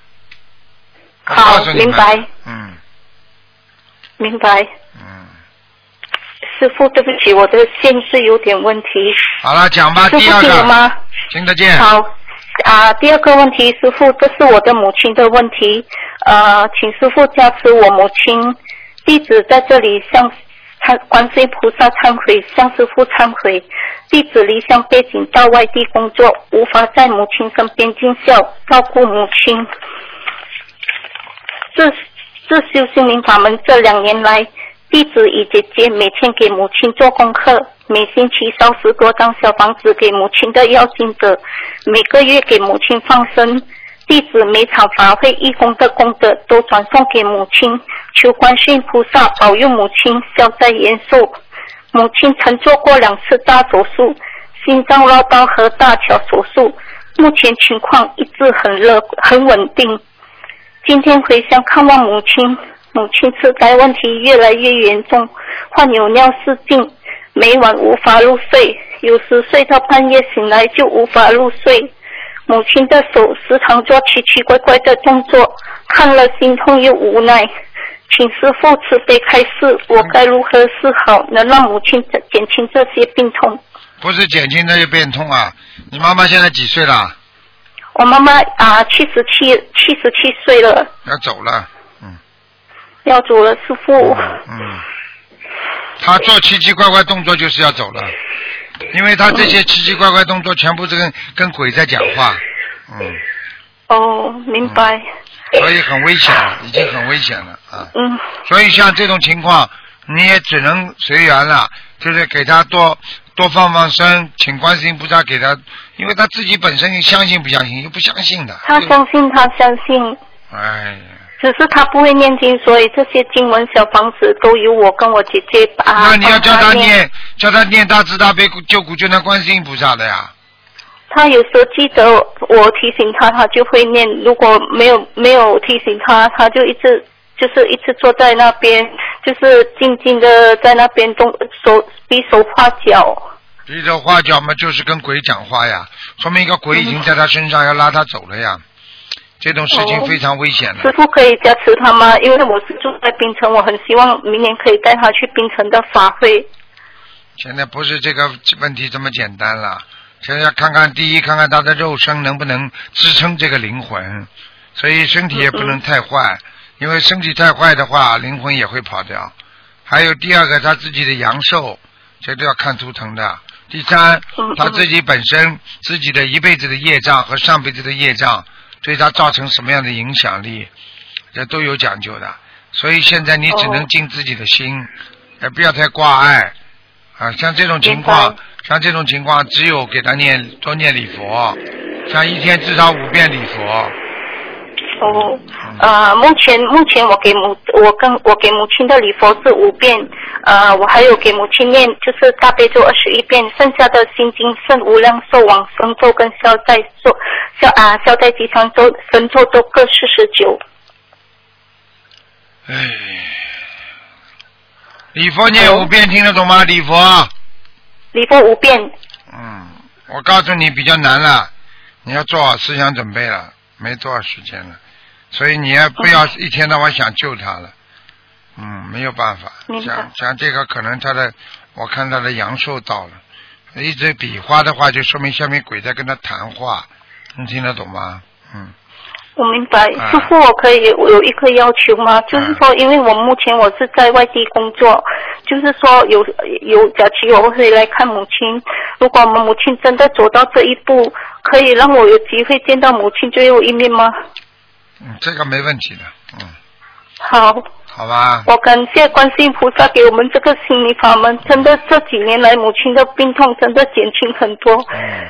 好明白，嗯明白。嗯，师傅，对不起，我的线是有点问题。好了，讲吧，第二个，听得吗？听得见。好啊，第二个问题，师傅，这是我的母亲的问题，呃，请师傅加持我母亲。弟子在这里向参观世音菩萨忏悔，向师傅忏悔。弟子离乡背井到外地工作，无法在母亲身边尽孝照顾母亲。自自修心灵法门这两年来，弟子与姐姐每天给母亲做功课，每星期烧十多张小房子给母亲的要经者，每个月给母亲放生。弟子每场法会义工的功德都转送给母亲，求观世菩萨保佑母亲消灾延寿。母亲曾做过两次大手术，心脏绕道和大桥手术，目前情况一直很乐很稳定。今天回乡看望母亲，母亲痴呆问题越来越严重，患有尿失禁，每晚无法入睡，有时睡到半夜醒来就无法入睡。母亲的手时常做奇奇怪怪的动作，看了心痛又无奈。请师傅慈悲开示，我该如何是好，能让母亲减轻这些病痛？不是减轻这些病痛啊！你妈妈现在几岁了？我妈妈啊，七十七，七十七岁了，要走了，嗯要走了，师傅。嗯，她做奇奇怪怪动作就是要走了，因为他这些奇奇怪怪动作全部是跟跟鬼在讲话，嗯，哦，明白。所以很危险了，已经很危险了啊。嗯，所以像这种情况，你也只能随缘了，就是给他多多放放生，请观世音菩萨给他，因为他自己本身相信不相信，又不相信的。他相信，他相信，哎呀，只是他不会念经，所以这些经文小房子都由我跟我姐姐把。那你要教帮他他念，叫他念大慈大悲救苦救难观世音菩萨的呀。他有时候记得我提醒他，他就会念；如果没有没有提醒他，他就一直就是一直坐在那边，就是静静的在那边动手比手画脚。比手画脚嘛，就是跟鬼讲话呀，说明一个鬼已经在他身上要拉他走了呀。这种事情哦非常危险的。师傅可以加持他吗？因为我是住在槟城，我很希望明年可以带他去槟城的法会。现在不是这个问题这么简单了，现在要看看第一，看看他的肉身能不能支撑这个灵魂，所以身体也不能太坏，因为身体太坏的话，灵魂也会跑掉。还有第二个，他自己的阳寿，这都要看图腾的。第三嗯，他自己本身自己的一辈子的业障和上辈子的业障，对他造成什么样的影响力，这都有讲究的。所以现在你只能哦尽自己的心，也不要太挂碍。啊，像这种情况，像这种情况，只有给他念多念礼佛，像一天至少五遍礼佛。哦，呃，目前目前我给母我跟我给母亲的礼佛是五遍，呃，我还有给母亲念就是大悲咒二十一遍，剩下的心经圣无量寿往生咒跟消灾咒消啊消灾吉祥咒神咒都各四十九。唉，礼佛念五遍听得懂吗？礼佛，礼佛五遍，嗯，我告诉你比较难了，你要做好思想准备了，没多少时间了，所以你也不要一天到晚想救他了，嗯，没有办法，像像这个可能他的，我看他的阳寿到了，一直比划的话，就说明下面鬼在跟他谈话，你听得懂吗？嗯。我明白。啊师傅，我可以我有一个要求吗？就是说，因为我目前我是在外地工作，就是说有有假期我会来看母亲。如果我们母亲真的走到这一步，可以让我有机会见到母亲最后一面吗？嗯，这个没问题的，嗯，好，好吧，我感谢观世音菩萨给我们这个心理法门，真的这几年来母亲的病痛真的减轻很多。嗯，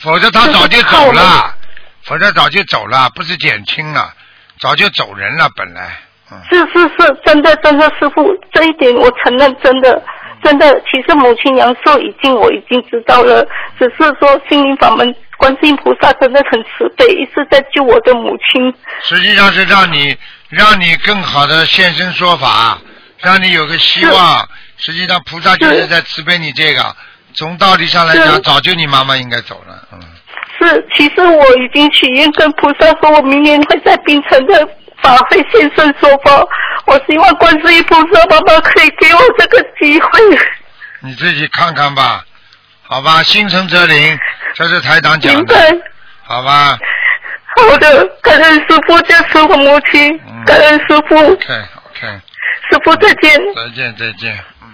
否则他早就走了，否则早就走了，不是减轻了，早就走人了，本来，嗯，是是是，真的真的，师傅这一点我承认，真的。真的，其实母亲阳寿已经我已经知道了，只是说心灵法门观世音菩萨真的很慈悲，一直在救我的母亲。实际上是让你让你更好的现身说法，让你有个希望。实际上菩萨就是在慈悲你这个，从道理上来讲，早就你妈妈应该走了，嗯，是，其实我已经许愿跟菩萨说，我明年会在槟城的法会现身说法。我希望观世音菩萨妈妈可以给我这个机会。你自己看看吧，好吧，心诚则灵，这是台长讲的，好吧。好的，感恩师傅加持我母亲嗯，感恩师傅，，OK OK，师傅再见。再见再见，嗯，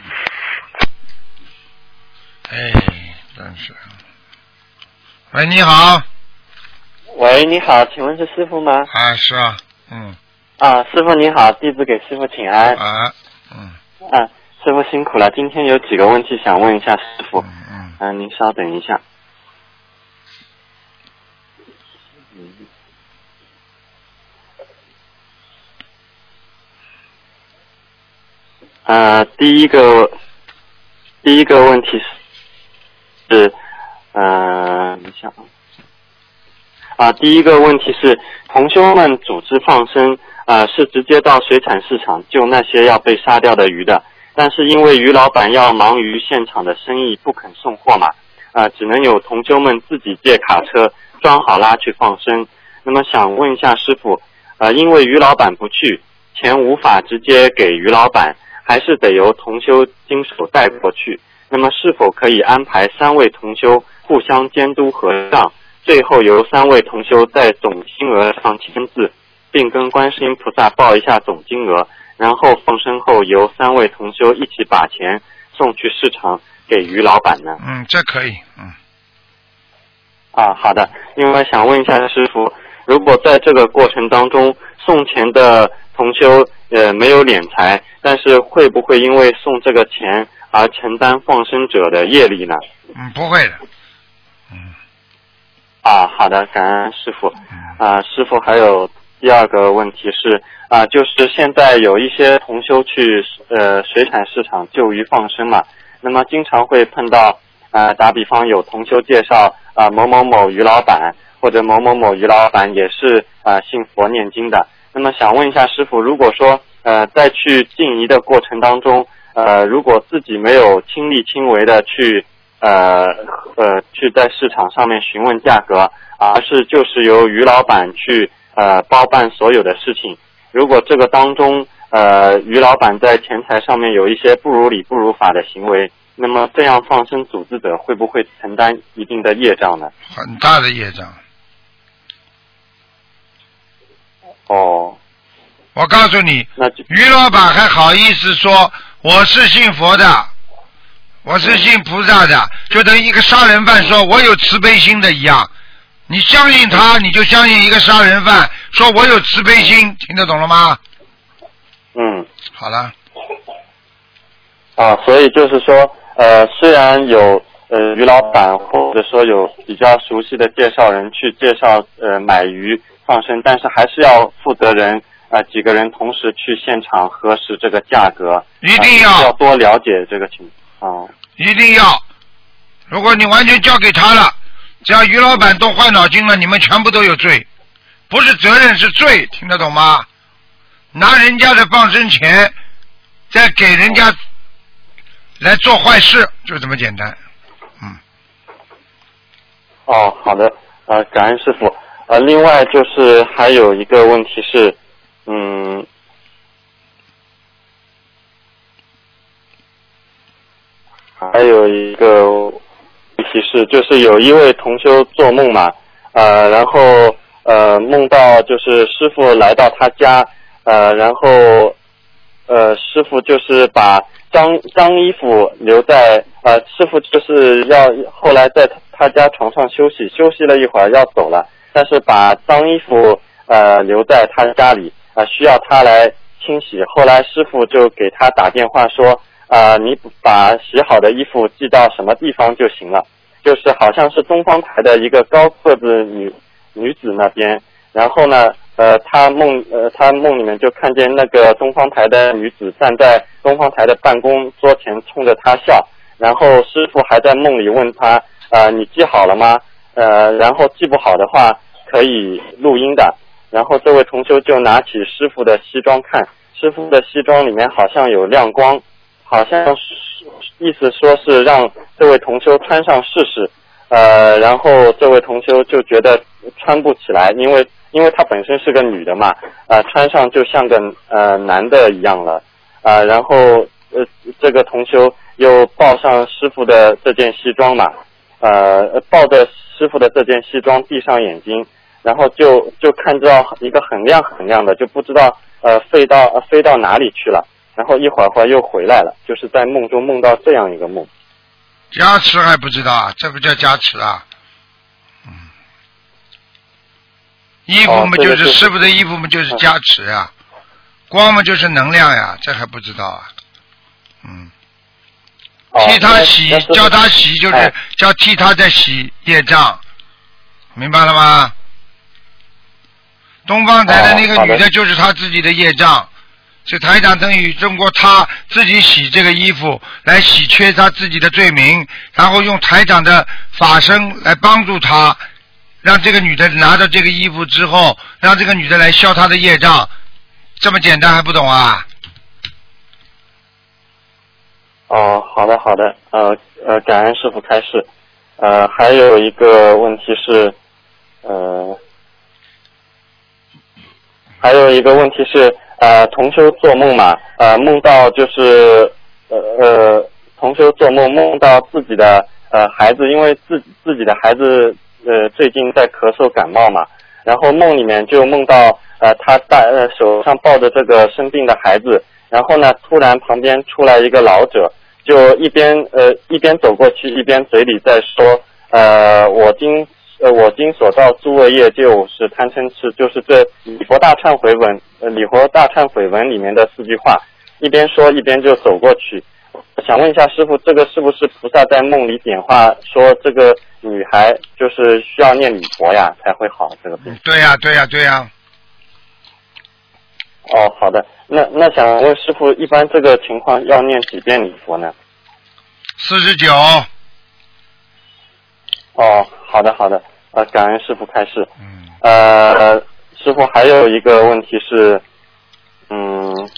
哎，真是，喂，你好，喂，你好，请问是师傅吗？啊，是啊，嗯，啊，师傅你好，弟子给师傅请安。啊，嗯。啊，师傅辛苦了，今天有几个问题想问一下师傅。嗯嗯，嗯、您稍等一下。呃，第一个，第一个问题是，是，呃，你想啊，第一个问题是，同修们组织放生，呃，是直接到水产市场救那些要被杀掉的鱼的，但是因为鱼老板要忙于现场的生意，不肯送货嘛，呃，只能有同修们自己借卡车装好拉去放生。那么想问一下师傅，呃，因为鱼老板不去，钱无法直接给于老板，还是得由同修经手带过去。那么是否可以安排三位同修互相监督合账，最后由三位同修在总金额上签字，并跟观世音菩萨报一下总金额，然后放生后由三位同修一起把钱送去市场给于老板呢？嗯，这可以，嗯，啊，好的。另外想问一下师傅，如果在这个过程当中送钱的同修呃没有敛财，但是会不会因为送这个钱而承担放生者的业力呢？嗯，不会的，嗯啊，好的，感恩师傅。啊，师傅还有第二个问题是啊，就是现在有一些同修去呃水产市场救鱼放生嘛，那么经常会碰到啊，打比方有同修介绍啊某某某鱼老板或者某某某鱼老板也是啊信佛念经的，那么想问一下师傅，如果说呃在去静怡的过程当中，呃如果自己没有亲力亲为的去呃呃去在市场上面询问价格，而是就是由于老板去呃包办所有的事情。如果这个当中呃于老板在钱财上面有一些不如理不如法的行为，那么这样放生组织者会不会承担一定的业障呢？很大的业障。哦，我告诉你，于老板还好意思说我是信佛的，我是信菩萨的，就等于一个杀人犯说我有慈悲心的一样。你相信他，你就相信一个杀人犯说我有慈悲心，听得懂了吗？嗯。好了，啊，所以就是说，呃，虽然有呃于老板或者说有比较熟悉的介绍人去介绍呃买鱼放生，但是还是要负责人呃几个人同时去现场核实这个价格，一定要啊要多了解这个情况。啊一定要。如果你完全交给他了，只要于老板动坏脑筋了，你们全部都有罪，不是责任是罪，听得懂吗？拿人家的放生钱，再给人家来做坏事，就这么简单。嗯哦，好的，呃，感恩师傅。呃，另外就是还有一个问题是，嗯，还有一个问题是，就是有一位同修做梦嘛，呃，然后呃梦到就是师傅来到他家，呃，然后呃师傅就是把脏脏衣服留在呃师傅就是要后来在他家床上休息，休息了一会儿要走了，但是把脏衣服呃留在他家里啊、需要他来清洗。后来师傅就给他打电话说啊、你把洗好的衣服寄到什么地方就行了，就是好像是东方台的一个高个子女女子那边，然后呢，呃，他梦呃他梦里面就看见那个东方台的女子站在东方台的办公桌前冲着他笑，然后师傅还在梦里问他，呃，你记好了吗？呃，然后记不好的话可以录音的。然后这位同修就拿起师傅的西装看，师傅的西装里面好像有亮光，好像意思说是让这位同修穿上试试。呃，然后这位同修就觉得穿不起来，因为因为她本身是个女的嘛，呃，穿上就像个呃男的一样了。啊、然后呃，这个同修又抱上师傅的这件西装嘛，呃，抱着师傅的这件西装，闭上眼睛，然后就就看到一个很亮很亮的，就不知道呃飞到、呃飞到哪里去了，然后一会儿会儿又回来了，就是在梦中梦到这样一个梦。加持还不知道啊，这不叫加持啊。嗯，衣服嘛就是师傅的衣服嘛就是加持呀、光嘛就是能量呀，这还不知道啊。嗯，哦替他洗叫他洗就是哎叫替他在洗业障，明白了吗？东方台的那个女的就是他自己的业障，是台长等于通过他自己洗这个衣服来洗缺他自己的罪名，然后用台长的法身来帮助他，让这个女的拿着这个衣服之后，让这个女的来消他的业障，这么简单还不懂啊？哦，好的好的，呃呃，感恩师傅开示。呃，还有一个问题是，呃，还有一个问题是，呃，同修做梦嘛，呃，梦到就是呃呃，同修做梦梦到自己的呃孩子，因为自自己的孩子呃最近在咳嗽感冒嘛，然后梦里面就梦到呃他带呃手上抱着这个生病的孩子，然后呢突然旁边出来一个老者，就一边呃一边走过去，一边嘴里在说呃我今呃，我今所造诸恶业，就是贪嗔痴，就是这礼佛大忏悔文，呃，礼佛大忏悔文里面的四句话，一边说一边就走过去。想问一下师傅，这个是不是菩萨在梦里点化说这个女孩就是需要念礼佛呀才会好这个病？对呀、对呀、对呀、哦，好的，那那想问师傅，一般这个情况要念几遍礼佛呢？四十九，哦，好的好的，呃，感恩师傅开示。嗯，呃，师傅还有一个问题是，嗯，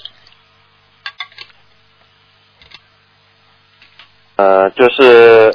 呃，就是，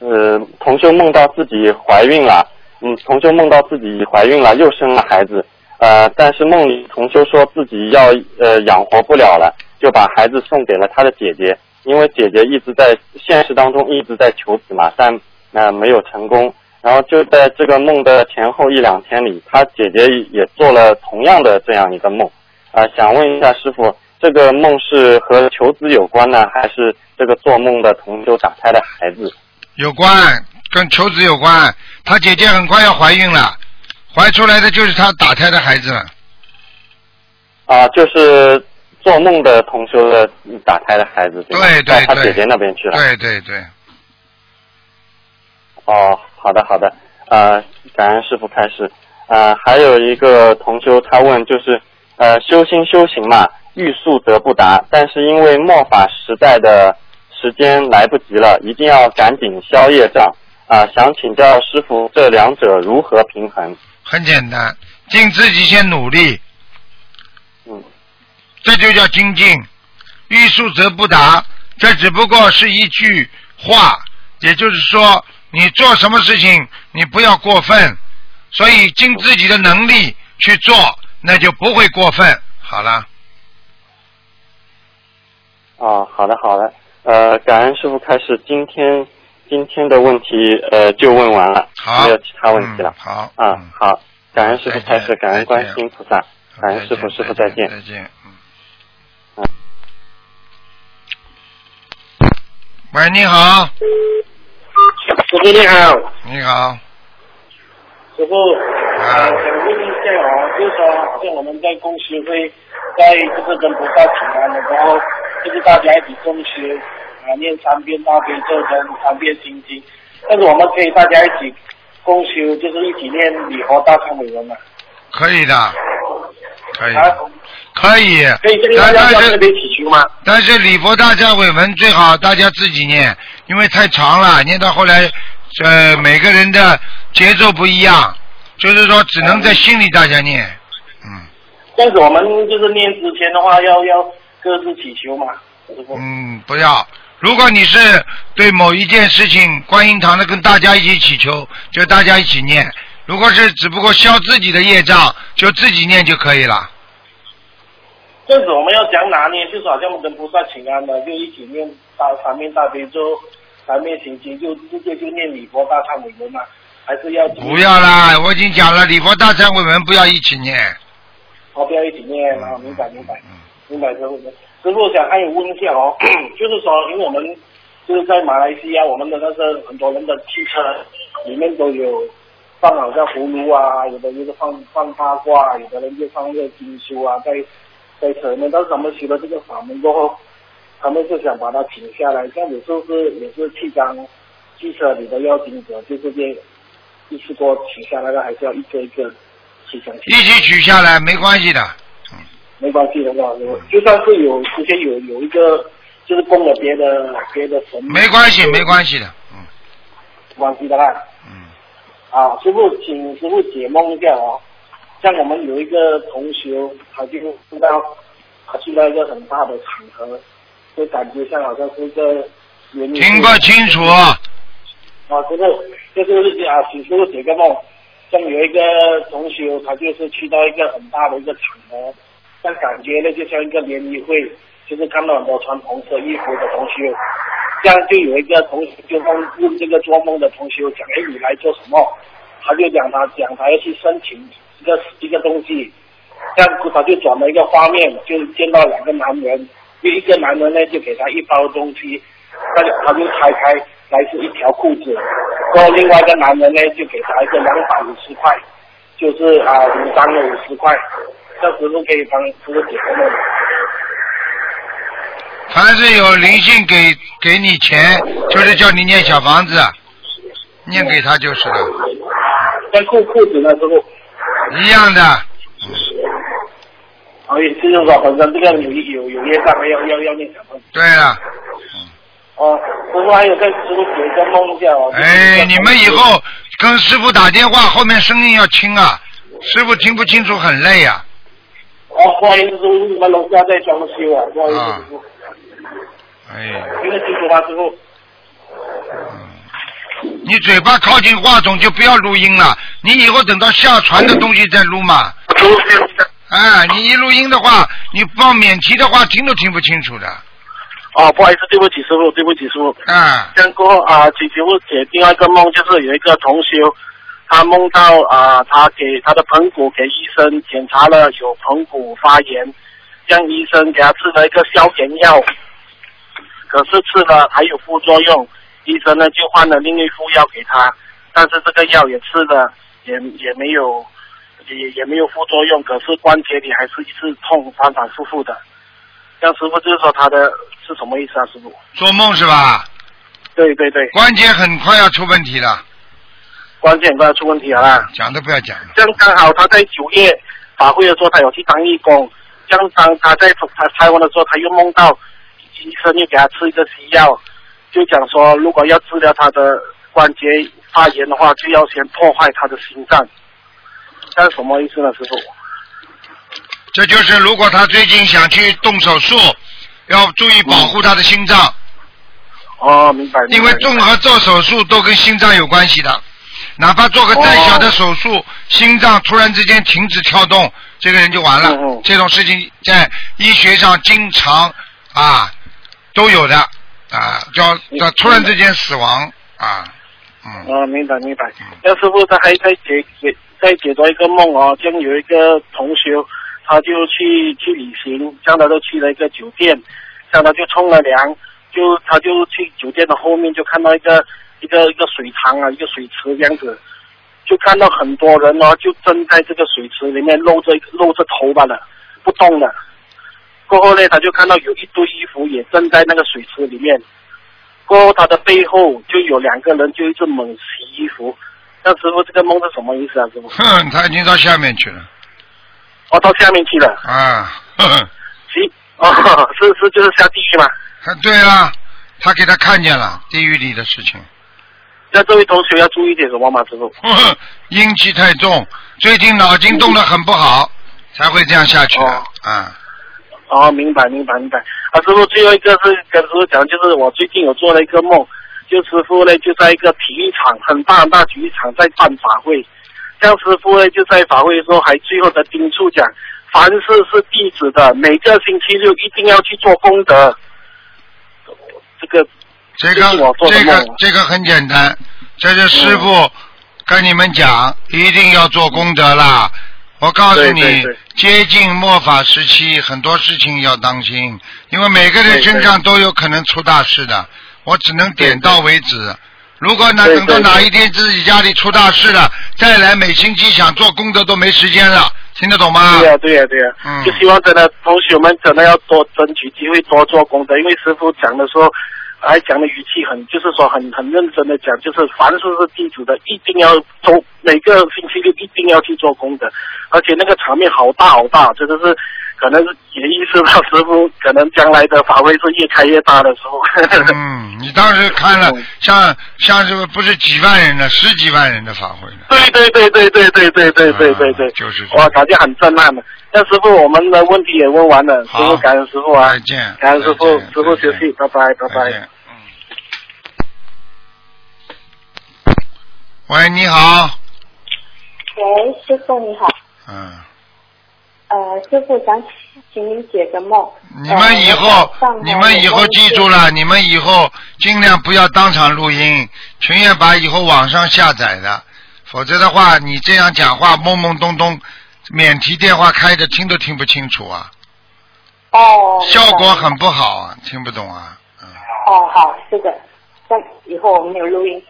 呃，同修梦到自己怀孕了，嗯，同修梦到自己怀孕了，又生了孩子，呃，但是梦里同修说自己要呃养活不了了，就把孩子送给了他的姐姐，因为姐姐一直在现实当中一直在求子嘛，但呃没有成功。然后就在这个梦的前后一两天里，她姐姐也做了同样的这样一个梦，啊、想问一下师傅，这个梦是和求子有关呢，还是这个做梦的同修打胎的孩子？有关，跟求子有关。她姐姐很快要怀孕了，怀出来的就是她打胎的孩子了。啊、就是做梦的同修的打胎的孩子，对吧对对对到他姐姐那边去了。对对对，哦，好的好的，呃，感恩师傅开始。呃，还有一个同修他问，就是呃，修心修行嘛，欲速则不达，但是因为末法时代的时间来不及了，一定要赶紧消业障啊、想请教师傅这两者如何平衡？很简单，尽自己先努力，嗯，这就叫精进。欲速则不达，这只不过是一句话，也就是说，你做什么事情你不要过分，所以尽自己的能力去做，那就不会过分。好了，哦，好的好的，呃，感恩师傅开始，今天今天的问题呃就问完了，好，没有其他问题了。嗯好，啊嗯，好，感恩师傅开始，感恩观再见世音菩萨，感恩师傅，师傅再见。再见。嗯嗯。喂，你好，师傅你好，你好，师傅，啊。呃，想问一下啊，就是说，好像我们在公修会，在这个跟菩萨请安的时候，就是大家一起共修，啊，念三遍大悲咒跟三遍心经，但是我们可以大家一起共修，就是一起念礼佛大忏悔文嘛，可以的，可以，啊，可以，可以大家要特别祈求吗？但是礼佛大忏悔文最好大家自己念，因为太长了，念到后来，呃，每个人的节奏不一样，就是说只能在心里大家念，嗯。但是我们就是念之前的话，要要各自祈求嘛，嗯，不要。如果你是对某一件事情，观音堂的跟大家一起祈求，就大家一起念；如果是只不过消自己的业障，就自己念就可以了。这样子我们要讲拿捏，就是好像我们跟菩萨请安的，就一起念大三面大悲咒，三面行经，就直接就念礼佛大忏悔文嘛，还是要不要啦，我已经讲了，礼佛大忏悔文不要一起念。哦，不要一起念啊，明白明白，明白师傅。师傅想还有问一下哦，就是说，因为我们就是在马来西亚，我们的那个很多人的汽车里面都有放好像葫芦啊，有的就是放放八卦，有的人就放那个经书啊，在在车里面。但是他们学了这个法门过后，他们是想把它停下来，这样子是不是也是去当汽车里的要经者，就是这一次过取下来的，还是要一个一个取下来？一起取下来没关系的。没关系的话，我就算是有之前有有一个就是供了别的别的神，没关系，没关系的。嗯没关系的啦。嗯，啊，师傅，请师傅解梦一下哦。像我们有一个同学，他就知道他去到一个很大的场合，就感觉像好像是一个原听不清楚。啊，师傅，就是啊，请师傅解个梦，像有一个同学，他就是去到一个很大的一个场合，但感觉呢就像一个联谊会，就是看到很多穿红色衣服的同修，这样就有一个同学就问问这个做梦的同学讲，哎，你来做什么？他就讲他讲他要去申请一个一个东西，这样子他就转了一个画面，就见到两个男人，就一个男人呢就给他一包东西，他就他就拆开，来是一条裤子，然后另外一个男人呢就给他一个两百五十块，就是啊五张的五十块，这时候可以帮师傅解个梦。凡是有灵性给给你钱，就是叫你念小房子，念给他就是了，像裤裤子那时候，一样的。本身这个有有有业障，要要要念小房子。对了，哦，师傅还有跟师傅解一个梦一下哦。哎，你们以后跟师傅打电话，后面声音要轻啊，师傅听不清楚很累啊。哦，不好意思，师傅，你们楼下在装修啊，不好意啊思，师傅，哎，听得清楚吗，师傅？你嘴巴靠近话筒就不要录音了，你以后等到下船的东西再录嘛。哎，你一录音的话，你放免提的话，听都听不清楚的。哦，不好意思，对不起，师傅，对不起，师傅。啊，这样过后啊，请师傅解另外一个梦，就是有一个同修，他梦到啊，他给他的盆骨给医生检查了有盆骨发炎，让医生给他吃了一个消炎药，可是吃了还有副作用，医生呢就换了另一副药给他，但是这个药也吃了也也没有也也没有副作用，可是关节里还是一直痛，反反复复的。像师傅就是说他的是什么意思啊，师傅？做梦是吧？对对对，关节很快要出问题了，关键快要出问题了啦。讲都不要讲了。这样刚好他在九月法会的时候，他有去当义工。这样当他在他台湾的时候，他又梦到医生又给他吃一个西药，就讲说如果要治疗他的关节发炎的话，就要先破坏他的心脏。这是什么意思呢，师傅？这就是如果他最近想去动手术，要注意保护他的心脏，哦，明白。因为综合做手术都跟心脏有关系的。哪怕做个再小的手术，心脏突然之间停止跳动，这个人就完了。嗯嗯这种事情在医学上经常啊都有的啊，叫叫突然之间死亡啊，嗯，啊，明白明白。要师傅他还在解解在解读一个梦哦，这样有一个同学，他就去去旅行，这样他就去了一个酒店，这样他就冲了凉，就他就去酒店的后面就看到一个一个一个水塘啊，一个水池这样子，就看到很多人哦，就站在这个水池里面露着露着头发了，不动了。过后呢，他就看到有一堆衣服也站在那个水池里面。过后他的背后就有两个人就一直猛洗衣服。那师傅这个梦是什么意思啊？师傅？哼，他已经到下面去了哦，到下面去了。啊，呵呵，行，哦，是是就是下地狱吗。啊对啊，他给他看见了地狱里的事情，那这位同学要注意点什么吗？师傅？阴气太重，最近脑筋动得很不好，才会这样下去的哦啊。哦，明白明白明白。啊，师傅，最后一个是跟师傅讲，就是我最近有做了一个梦，就师傅呢就在一个体育场，很大很大体育场在办法会，这样师傅呢就在法会的时候还最后的叮嘱讲，凡是是弟子的，每个星期六一定要去做功德。这个这个我做的梦个这个很简单，这是师傅跟你们讲，一定要做功德啦。我告诉你，接近末法时期，很多事情要当心，因为每个人身上都有可能出大事的。我只能点到为止。如果呢，等到哪一天自己家里出大事了，再来每星期想做功德都没时间了，听得懂吗？对呀、对呀、对呀、嗯就希望真的同学们真的要多争取机会，多做功德。因为师傅讲的时候，还讲的语气很，就是说很很认真的讲，就是凡是是地主的，一定要做，每个星期六一定要去做功德，而且那个场面好大好大，真的是。可能是也意识到师傅可能将来的法会是越开越大的时候。嗯，你当时看了嗯像像这个不是几万人的，十几万人的法会呢。对对对对对对对对对对对，啊就是哇，感觉很震撼的。那师傅，我们的问题也问完了，师好傅感恩师傅啊再，见，感恩师傅，再见师傅休息，拜拜拜拜。再见。嗯。喂，你好。喂，师傅你好，嗯，呃，师傅想请您解个梦。你们以后呃，你们以后记住了，你们以后尽量不要当场录音，全也把以后网上下载的，否则的话，你这样讲话懵懵懂懂，免提电话开着听都听不清楚啊，哦，效果很不好啊，听不懂啊。哦，好，是的，那以后我们有录音，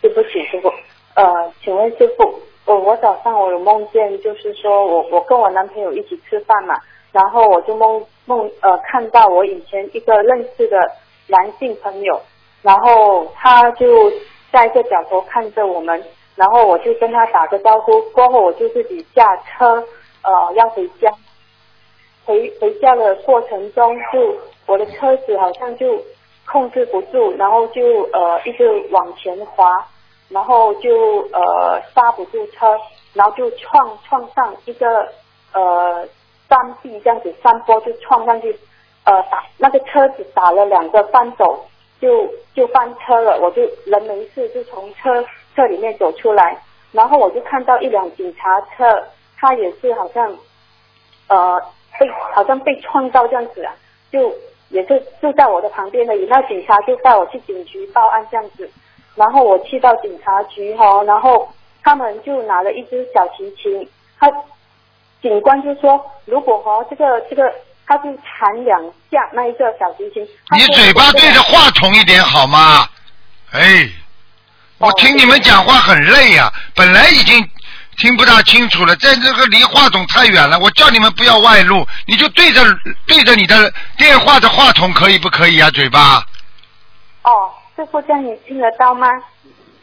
对不起师傅。呃，请问师傅，我我早上我有梦见，就是说我我跟我男朋友一起吃饭嘛，然后我就梦梦呃看到我以前一个认识的男性朋友，然后他就在一个角头看着我们，然后我就跟他打个招呼，过后我就自己驾车呃要回家，回回家的过程中就我的车子好像就控制不住，然后就呃一直往前滑，然后就呃刹不住车，然后就撞撞上一个呃山壁这样子山坡就撞上去，呃打那个车子打了两个翻斗，就就翻车了，我就人没事就从车车里面走出来，然后我就看到一辆警察车，他也是好像呃被好像被撞到这样子啊，就也是就在我的旁边而已。那警察就带我去警局报案这样子，然后我去到警察局哈、然后他们就拿了一支小提琴，他警官就说，如果哈、这个这个他就弹两下那一个小提琴，你嘴巴对着话筒一点好吗？哎，我听你们讲话很累呀、本来已经听不大清楚了，在这个离话筒太远了。我叫你们不要外露，你就对着对着你的电话的话筒，可以不可以啊？嘴巴哦，师傅这样你听得到吗？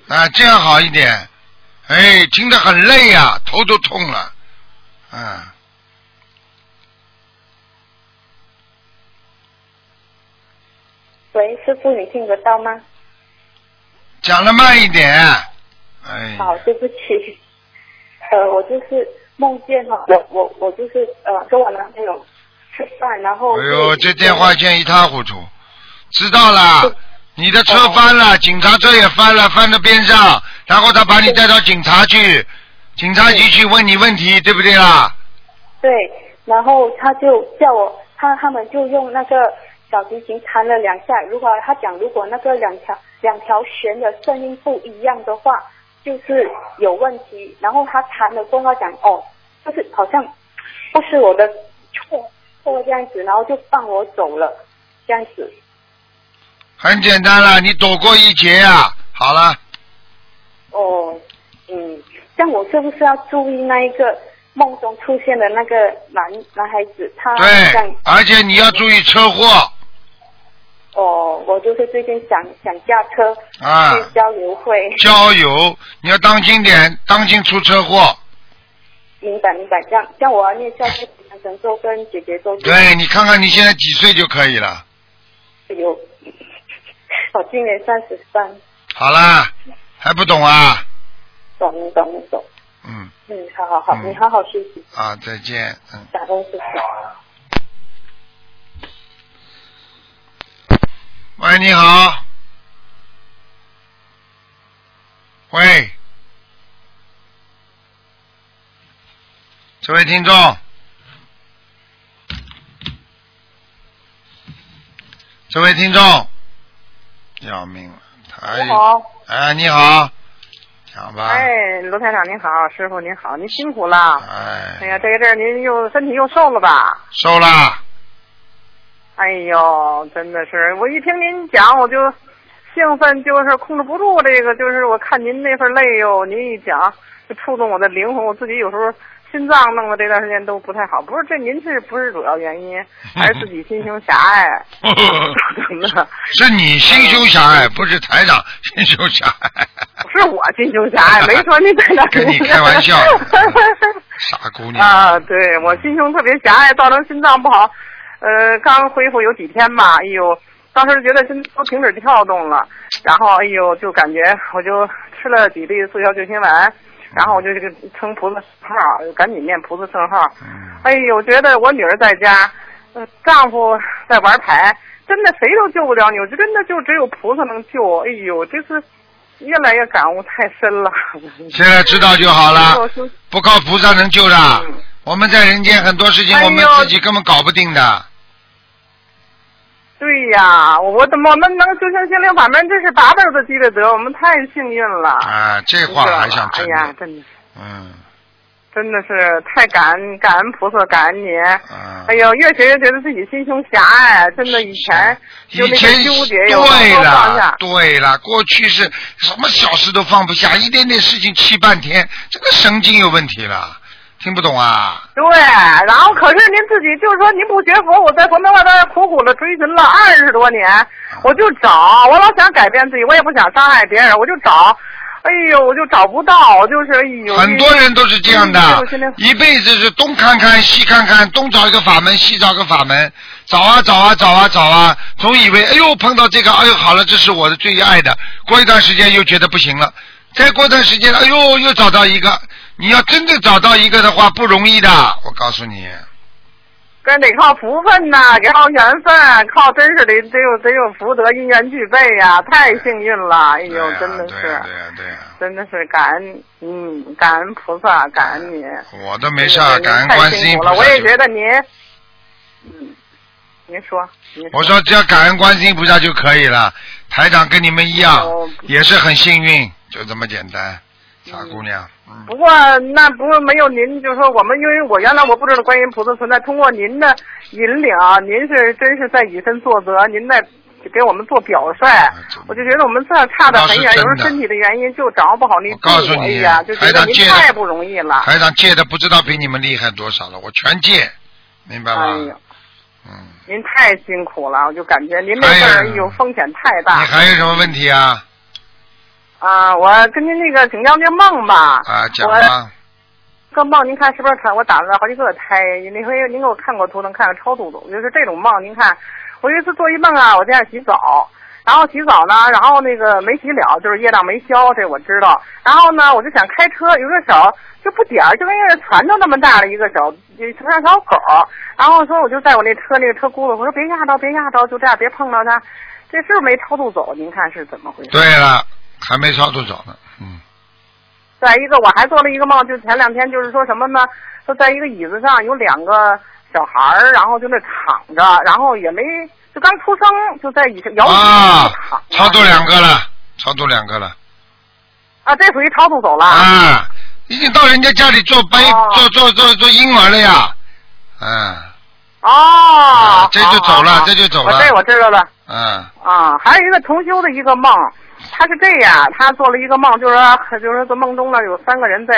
啊，这样好一点。哎，听得很累呀、头都痛了。嗯，喂，师傅你听得到吗？讲的慢一点。哎，好，对不起，呃，我就是梦见哈，我我我就是呃跟我男朋友吃饭，然后哎呦，这电话线一塌糊涂。知道了，你的车翻了，警察车也翻了，翻到边上，然后他把你带到警察去，警察局去问你问题，对不对啦？对，然后他就叫我，他他们就用那个小提琴弹了两下，如果他讲如果那个两条两条弦的声音不一样的话，就是有问题。然后他弹了过后他讲哦，就是好像不是我的错错这样子，然后就放我走了这样子。很简单了，你躲过一劫啊、好了，哦，嗯，像我是不是要注意那一个梦中出现的那个男男孩子？他对，而且你要注意车祸哦，我就是最近想想驾车啊，去交流会。交友你要当心点，当心出车祸。明白明白，这样像我要念下去长神咒跟姐姐咒。对你看看你现在几岁就可以了。有，我 今年三十三，好啦，还不懂啊？懂懂懂。嗯嗯，好好好，嗯你好好休息，啊，再见，嗯。感恩师傅。喂，你好。喂，这位听众，这位听众，要命了，太你好，哎，你好，讲吧，哎，卢台长您好，师傅您好，您辛苦了。哎，哎呀，这个阵儿您又身体又瘦了吧？瘦了，哎呦，真的是，我一听您讲我就兴奋，就是控制不住这个，就是我看您那份累哟，您一讲就触动我的灵魂，我自己有时候心脏弄的这段时间都不太好。不是这您是不是主要原因，还是自己心胸狭隘？真的是你心胸狭隘，不是台长心胸狭隘。不是我心胸狭隘，没说您在那。跟你开玩笑傻姑娘啊，对我心胸特别狭隘，造成心脏不好。呃，刚恢复有几天吧，哎呦，当时觉得心都停止跳动了，然后哎呦，就感觉我就吃了几粒速效救心丸，然后我就这个称菩萨号，赶紧念菩萨圣号。哎呦，觉得我女儿在家，呃，丈夫在玩牌，真的谁都救不了你，我就真的就只有菩萨能救我。哎呦，这是越来越感悟太深了。现在知道就好了不靠菩萨能救的。我们在人间很多事情我们自己根本搞不定的。对呀，我怎么我们能修行心灵法门，这是八辈子积的德，我们太幸运了。啊，这话还想真哎呀，，真的嗯真的是太感恩感恩菩萨，感恩您。嗯。哎呦，越学越觉得自己心胸狭隘，真的以前以前纠结有对了，。对了，过去是什么小事都放不下，一点点事情气半天，这个神经有问题了，听不懂啊？对，然后可是您自己就是说您不学佛，我在佛门外边苦苦的追寻了二十多年，我就找，我老想改变自己，我也不想伤害别人，我就找，哎呦，我就找不到，就是哎呦，很多人都是这样的。一辈子是东看看西看看，东找一个法门，西找个法门，找啊找啊找啊找啊，总以为哎呦碰到这个，哎呦好了，这是我的最爱的，过一段时间又觉得不行了，再过段时间，哎呦又找到一个，你要真的找到一个的话不容易的，我告诉你，跟得靠福分呐，得靠缘分，靠真是得得有得有福德因缘具备呀、太幸运了，哎呦，真的是，对呀对呀，真的是感恩，嗯，感恩菩萨，感恩你。我都没事，感恩您太观世音菩萨辛苦了，我也觉得您，嗯，您说，您说我说只要感恩观世音菩萨就可以了。台长跟你们一样，哦也是很幸运，就这么简单。傻姑娘，嗯，不过那不是没有您，就是说我们，因为我原来我不知道观音菩萨存在，通过您的引领啊，您是真是在以身作则，您在给我们做表率，我就觉得我们这差得很远，有时候身体的原因就掌握不好那度，我告诉你哎呀，就觉得您太不容易了。台长借的不知道比你们厉害多少了，我全借，明白吗？哎呦，嗯，您太辛苦了，我就感觉您那事有风险太大。你还有什么问题啊？啊，我跟您那个请教那个梦吧。啊，讲我吧。这梦您看是不是看我打了好几个胎？那回您给我看过图，能看看超度走，就是这种梦。您看，我有一次做一梦啊，我在那儿洗澡，然后洗澡呢，然后那个没洗了，就是业障没消，这我知道。然后呢，我就想开车，有个小就不点儿，就跟一个拳头那么大的一个小，就像小狗。然后说我就在我那车那个车轱辘，我说别压着，别压着，就这样别碰到它。这是不是没超度走？您看是怎么回事？对了，还没超度走呢。嗯，再一个，我还做了一个梦，就前两天就是说什么呢？说在一个椅子上有两个小孩儿，然后就那躺着，然后也没就刚出生，就在椅子摇椅啊超度两个了，超度两个了。啊，这属于超度走了。啊，已经到人家家里做哦做做做做婴儿了呀。嗯哦，这就走了这就走了我这我知道了。嗯，啊，还有一个同修的一个梦，他是这样，他做了一个梦，就是说，就是说，在梦中呢有三个人在，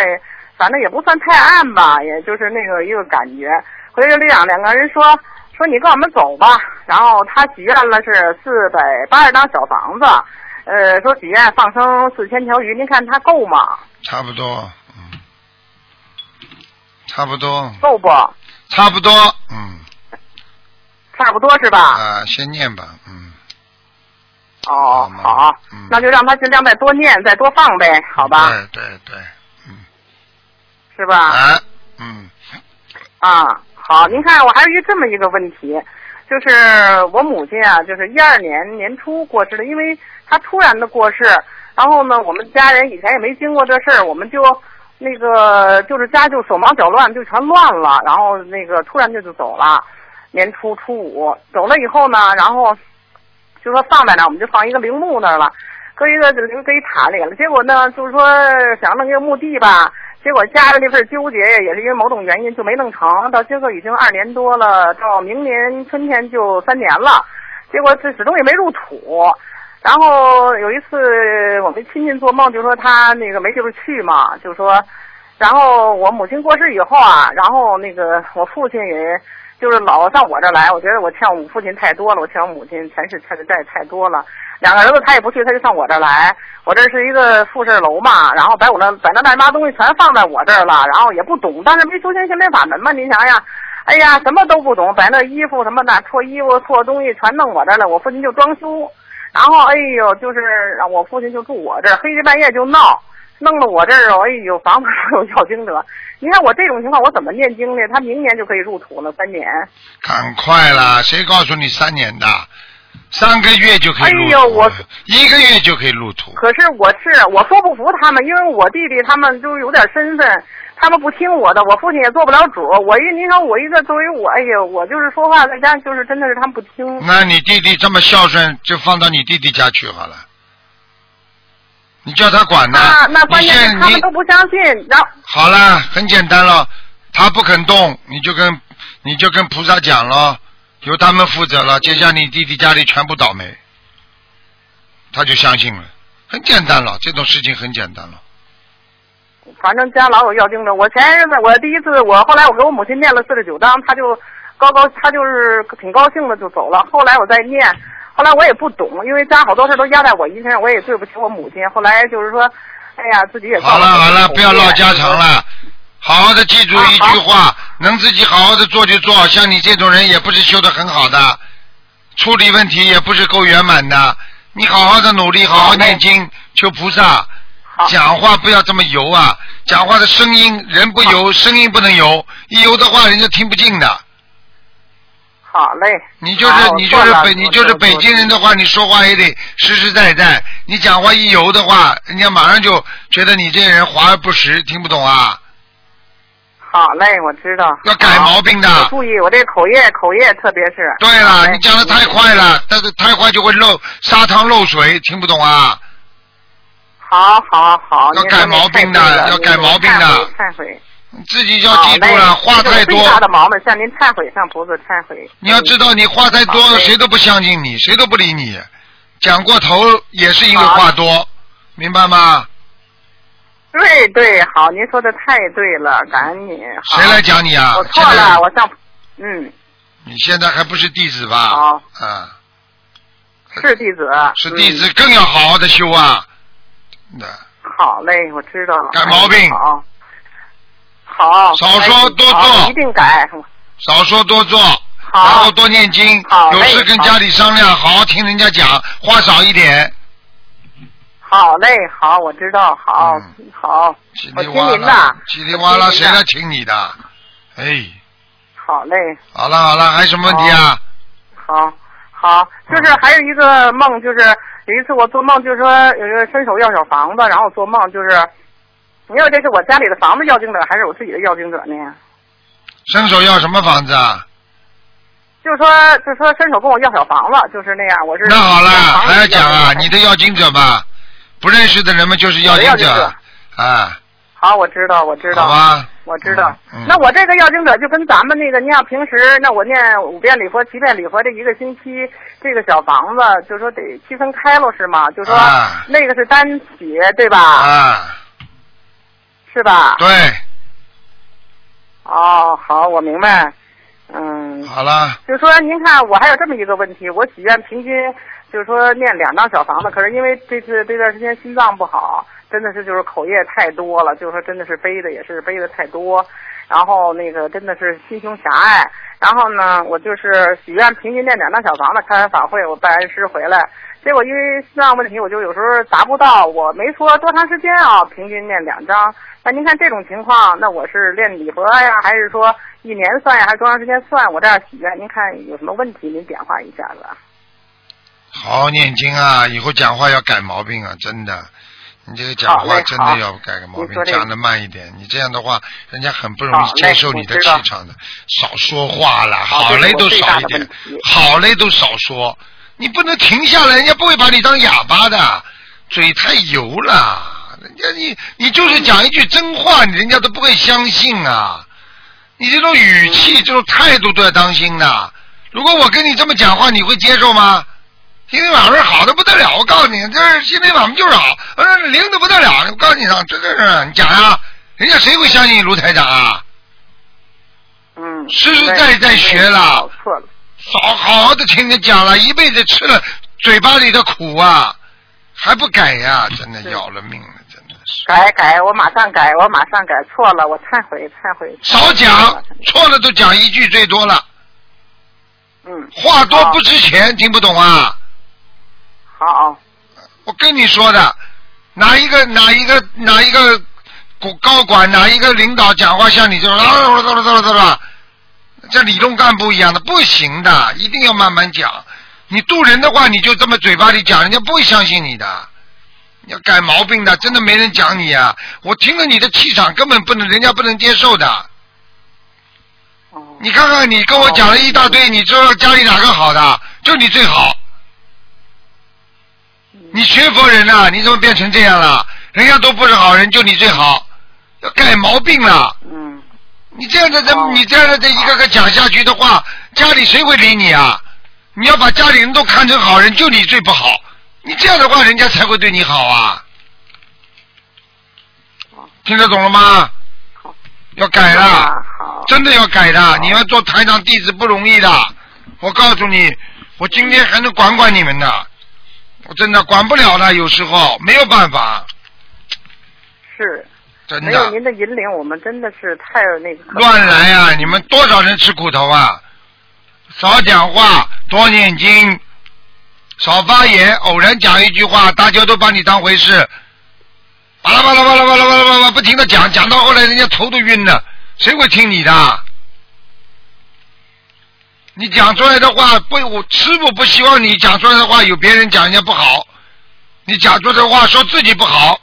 反正也不算太暗吧，也就是那个一个感觉。回来这样，两个人说说你跟我们走吧，然后他许愿了是四百八十张小房子，呃，说许愿放生四千条鱼，您看他够吗？差不多，嗯，差不多，够不？差不多，嗯，差不多是吧？啊，先念吧，嗯，哦，吗好，嗯那就让他尽量再多念，再多放呗，好吧？对对对，嗯是吧？啊，嗯，啊，好，您看我还有一这么一个问题，就是我母亲啊，就是一二年年初过世的，因为她突然的过世，然后呢，我们家人以前也没经过这事儿，我们就那个就是家就手忙脚乱，就全乱了，然后那个突然就就走了，年初初五走了以后呢，然后就说放在那儿，我们就放一个陵墓那儿了，搁一个搁一塔里了。结果呢，就是说想弄一个墓地吧，结果家里那份纠结，也是因为某种原因就没弄成。到今个已经二年多了，到明年春天就三年了，结果这始终也没入土。然后有一次我们亲戚做梦，就说他那个没地方去嘛，就说，然后我母亲过世以后啊，然后那个我父亲也就是老上我这来，我觉得我欠我父亲太多了，我欠我母亲前世欠的债太多了。两个儿子他也不去，他就上我这来。我这是一个复式楼嘛，然后把我那把那乱七八东西全放在我这儿了，然后也不懂，但是没修行心灵法门嘛，您想想，哎呀，什么都不懂，把那衣服什么的错衣服错东西全弄我这儿了，我父亲就装修，然后哎呦，就是让我父亲就住我这儿，黑天半夜就闹。弄到我这儿，哎呦，房子有要经者。你看我这种情况，我怎么念经呢？他明年就可以入土了，三年。赶快啦！谁告诉你三年的？三个月就可以入土，哎呦我一个月就可以入土。可是我是我说不服他们，因为我弟弟他们就有点身份，他们不听我的，我父亲也做不了主。我一您说我一个作为我，哎呀，我就是说话在家就是真的是他们不听。那你弟弟这么孝顺，就放到你弟弟家去好了。你叫他管呢？那那关你键是他们都不相信，然后好了，很简单了，他不肯动，你就跟你就跟菩萨讲了，由他们负责了，接下来你弟弟家里全部倒霉，他就相信了，很简单了，这种事情很简单了。反正家老有要经者。我前日子我第一次，我后来我给我母亲念了四十九章，她就高高，她就是挺高兴的就走了。后来我再念，后来我也不懂，因为家好多事都压在我一身上，我也对不起我母亲。后来就是说，哎呀，自己也好了好了，不要唠家常了，好好的记住一句话，能自己好好的做就做。像你这种人也不是修的很好的，处理问题也不是够圆满的。你好好的努力，好好念经，求菩萨。讲话不要这么油啊！讲话的声音，人不油，声音不能油，一油的话人家听不进的。好嘞。你就是好你就是北你就是北京人的话，你说话也得实实在在。你讲话一油的话，人家马上就觉得你这人华而不实，听不懂啊。好嘞，我知道。要改毛病的我注意，我这口业口业，特别是。对了，你讲的太快了，但是太快就会漏砂汤漏水，听不懂啊。好好好，要改毛病的要改毛病的您忏悔。自己要记住了，话太多最。大的毛病，向您忏悔，向菩萨忏悔。你要知道，你话太多，谁都不相信你，谁都不理你。讲过头也是因为话多，明白吗？对对，好，您说的太对了，感恩你。谁来讲你啊我错了，我向嗯你现在还不是弟子吧？好啊，是弟子。是弟子嗯更要好好的修啊。那好嘞，我知道了。改毛病好。好。少说多做一定改。少说多做，然后多念经，好有事跟家里商量，好好听人家讲，话少一点。好嘞，好，我知道，好，好，叽我听里哇啦您的，，叽里哇啦，谁来听你的？哎，好嘞，好了好了，还有什么问题啊？好，好，就是还有一个梦，就是有一次我做梦，就是说有一个伸手要小房子，然后做梦就是，你要这是我家里的房子要经者，还是我自己的要经者呢？伸手要什么房子啊？就是说，就是说伸手跟我要小房子，就是那样，我是那好了，还要讲啊？你的要经者吧？不认识的人们就是要经者啊，好，我知道，我知道，好吧？我知道。嗯那我这个要经者就跟咱们那个，你像平时那我念五遍礼佛、七遍礼佛这一个星期，这个小房子就说得区分开了是吗？就说啊那个是单写对吧？啊，是吧？对，哦，好，我明白。嗯，好了，就说您看，我还有这么一个问题，我许愿平均就是说念两张小房子，可是因为这次这段时间心脏不好，真的是就是口业太多了，就是说真的是背的也是背的太多，然后那个真的是心胸狭隘，然后呢，我就是许愿平均念两张小房子，开完法会我拜完师回来，结果因为心脏问题，我就有时候达不到，我没说多长时间啊，平均念两张。那您看这种情况，那我是练礼佛呀，还是说一年算呀，还是多长时间算？我这样许愿，您看有什么问题？您点化一下子。好好念经啊！以后讲话要改毛病啊，真的。你这个讲话真的要改个毛病，讲的慢一点。你这样的话，人家很不容易接受你的气场的。少说话了，好嘞都少一点，好嘞都少说。你不能停下来，人家不会把你当哑巴的，嘴太油了。人家你你就是讲一句真话，人家都不会相信啊。你这种语气、这种态度都要当心的。如果我跟你这么讲话，你会接受吗？今天晚上好的不得了，我告诉你，这今天晚上就是好，呃，灵的不得了。我告诉你啊，这个是你讲啊、人家谁会相信卢台长啊？嗯，实实在在学了，错了，好好好的听你讲了，一辈子吃了嘴巴里的苦啊，还不改呀、真的要了命了，真的是。改改，我马上改，我马上改，错了，我忏悔忏悔。少讲，错了都讲一句最多了，嗯，话多不值钱，听不懂啊？好，我跟你说的，哪一个哪一个哪一个高高管哪一个领导讲话像你这种啊啦啦啦啦啦啦，像理论干部一样的不行的，一定要慢慢讲。你渡人的话，你就这么嘴巴里讲，人家不会相信你的。你要改毛病的，真的没人讲你啊！我听了你的气场，根本不能，人家不能接受的。你看看，你跟我讲了一大堆，你知道家里哪个好的？就你最好。你学佛人呐、你怎么变成这样了？人家都不是好人，就你最好，要改毛病了。嗯。你这样的人，你这样的一个个讲下去的话，家里谁会理你啊？你要把家里人都看成好人，就你最不好。你这样的话，人家才会对你好啊。听得懂了吗？要改了，真的要改的。你要做台长弟子不容易的，我告诉你，我今天还能管管你们的，我真的管不了了，有时候没有办法，是。真没有。您的引领，我们真的是太那个。乱来啊！你们多少人吃苦头啊？少讲话，多念经，少发言。偶然讲一句话，大家都把你当回事，巴拉巴拉巴拉巴拉巴拉巴拉，不停的讲，讲到后来人家头都晕了，谁会听你的？你讲出来的话，不，我师傅不希望你讲出来的话有别人讲人家不好，你讲出来的话说自己不好，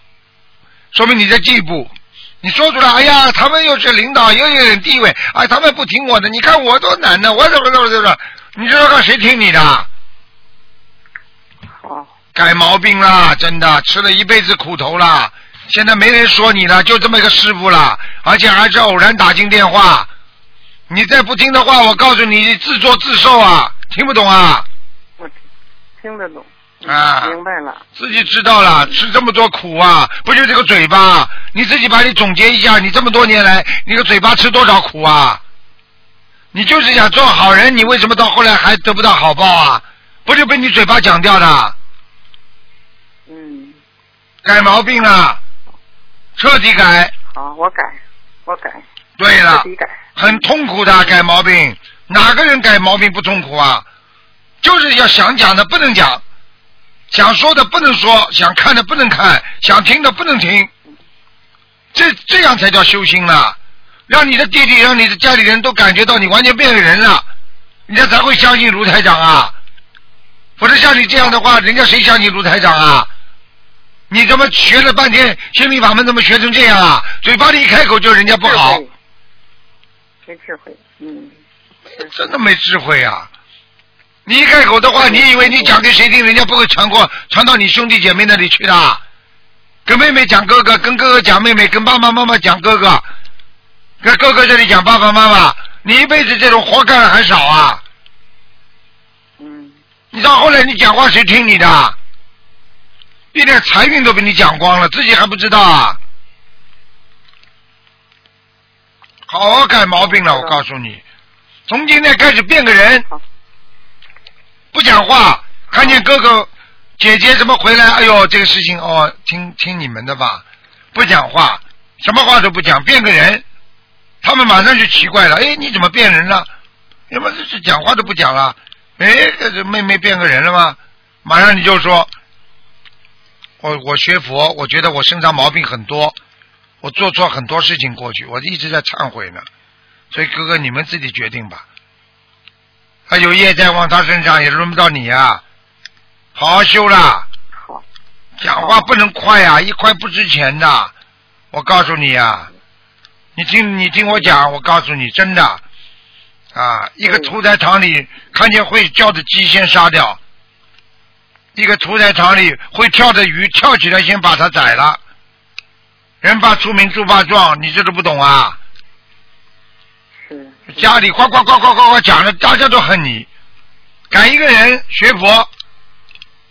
说明你在进步。你说出来，哎呀，他们又是领导，又有点地位，哎，他们不听我的，你看我多难呢，我怎么怎么怎么，你知道看谁听你的？改毛病啦，真的吃了一辈子苦头啦，现在没人说你了，就这么一个师傅了，而且还是偶然打进电话，你再不听的话，我告诉你自作自受啊，听不懂啊？我听得懂。啊，明白了。自己知道了，吃这么多苦啊，不就这个嘴巴？你自己把你总结一下，你这么多年来，你个嘴巴吃多少苦啊？你就是想做好人，你为什么到后来还得不到好报啊？不就被你嘴巴讲掉的？嗯。改毛病了，彻底改。好，我改，我改。对了。很痛苦的改毛病，哪个人改毛病不痛苦啊？就是要想讲的不能讲，想说的不能说，想看的不能看，想听的不能听，这这样才叫修心了。让你的弟弟，让你的家里人都感觉到你完全变个人了，人家才会相信卢台长啊。否则像你这样的话，人家谁相信卢台长啊？你怎么学了半天心理法门，怎么学成这样啊？嘴巴里一开口就人家不好。没智慧，嗯。真的没智慧啊！你一开口的话，你以为你讲给谁听，人家不会传过传到你兄弟姐妹那里去的？跟妹妹讲哥哥，跟哥哥讲妹妹，跟爸爸妈妈讲哥哥，跟哥哥这里讲爸爸妈妈，你一辈子这种活干的还少啊？嗯。你到后来你讲话谁听你的？一点财运都被你讲光了，自己还不知道啊？好好改毛病了，我告诉你，从今天开始变个人，不讲话，看见哥哥姐姐怎么回来，哎呦，这个事情哦，听听你们的吧，不讲话，什么话都不讲，变个人，他们马上就奇怪了，哎，你怎么变人了？要么这是讲话都不讲了，哎，这妹妹变个人了吗？马上你就说，我我学佛，我觉得我身上毛病很多，我做错很多事情过去，我一直在忏悔呢，所以哥哥你们自己决定吧。他有业在往他身上，也轮不到你啊！好好修啦。好。讲话不能快啊、一快不值钱的。我告诉你啊，你听你听我讲，我告诉你，真的啊，一个屠宰场里看见会叫的鸡先杀掉，一个屠宰场里会跳的鱼跳起来先把它宰了。人怕出名猪怕壮，你这都不懂啊？家里呱呱呱呱呱呱讲的，大家都恨你。敢一个人学佛，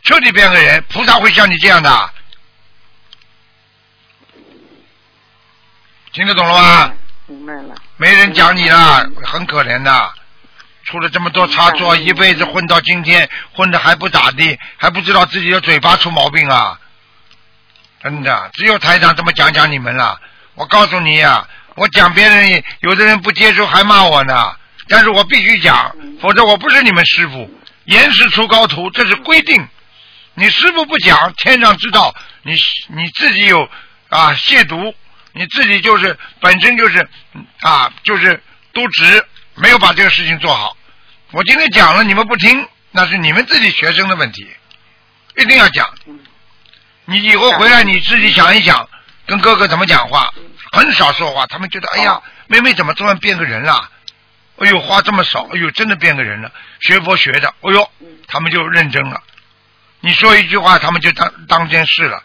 彻底变个人，菩萨会像你这样的。听得懂了吗？明白了。没人讲你了，很可怜的。出了这么多差错，一辈子混到今天，混的还不咋地，还不知道自己的嘴巴出毛病啊！真的，只有台长这么讲讲你们了。我告诉你呀、我讲别人，有的人不接受还骂我呢，但是我必须讲，否则我不是你们师傅。严师出高徒，这是规定。你师傅不讲，天上知道，你你自己有啊亵渎，你自己就是本身就是啊就是渎职，没有把这个事情做好。我今天讲了，你们不听，那是你们自己学生的问题，一定要讲。嗯你以后回来你自己想一想，跟哥哥怎么讲话，很少说话，他们觉得哎呀，妹妹怎么突然变个人了？哎呦，话这么少，哎呦，真的变个人了。学佛学的，哎呦，他们就认真了。你说一句话，他们就当当件事了。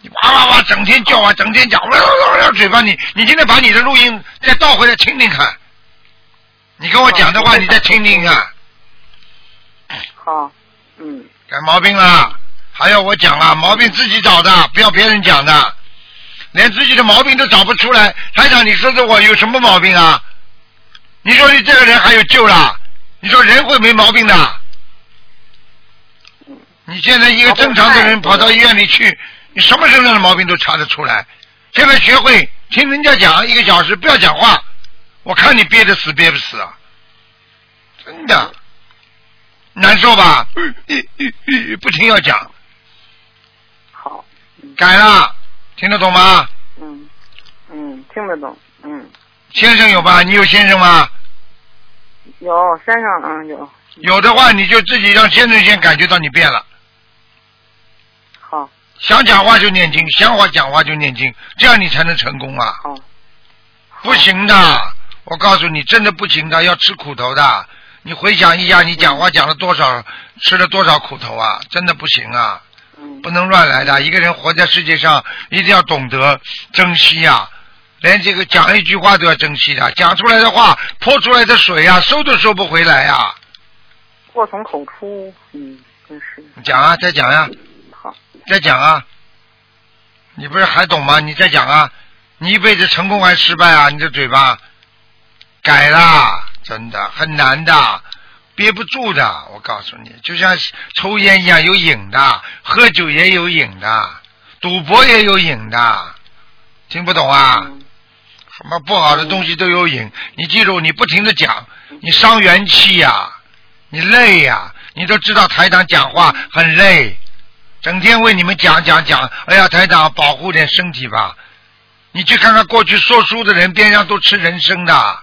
你哇哇哇，整天叫啊，整天讲，哇哇哇，嘴巴你，你今天把你的录音再倒回来听听看。你跟我讲的话，你再听听看。好，嗯，改毛病了，还要我讲啊？毛病自己找的，不要别人讲的。连自己的毛病都找不出来，台长，你说说我有什么毛病啊？你说你这个人还有救了？你说人会没毛病的？你现在一个正常的人跑到医院里去，你什么身上的毛病都查得出来。现在学会听人家讲一个小时，不要讲话，我看你憋得死憋不死啊！真的难受吧？不停要讲，好，改了，听得懂吗？嗯嗯，听得懂，嗯，先生有吧？你有先生吗？有先生，嗯有，有的话，你就自己让先生先感觉到你变了。好，想讲话就念经，想话讲话就念经，这样你才能成功啊！好，不行的，我告诉你，真的不行的，要吃苦头的。你回想一下，你讲话讲了多少，吃了多少苦头啊？真的不行啊！嗯不能乱来的。一个人活在世界上，一定要懂得珍惜呀、连这个讲一句话都要珍惜的，讲出来的话，泼出来的水呀、收都收不回来呀、祸从口出，嗯，真是，讲啊，再讲呀、好，再讲啊！你不是还懂吗？你再讲啊！你一辈子成功还是失败啊？你这嘴巴改啦，真的很难的，憋不住的。我告诉你，就像抽烟一样有瘾的，喝酒也有瘾的，赌博也有瘾的，听不懂啊？什么不好的东西都有瘾，你记住，你不停的讲，你伤元气呀、你累呀、你都知道台长讲话很累，整天为你们讲讲讲，哎呀，台长保护点身体吧。你去看看过去说书的人，边上都吃人参的，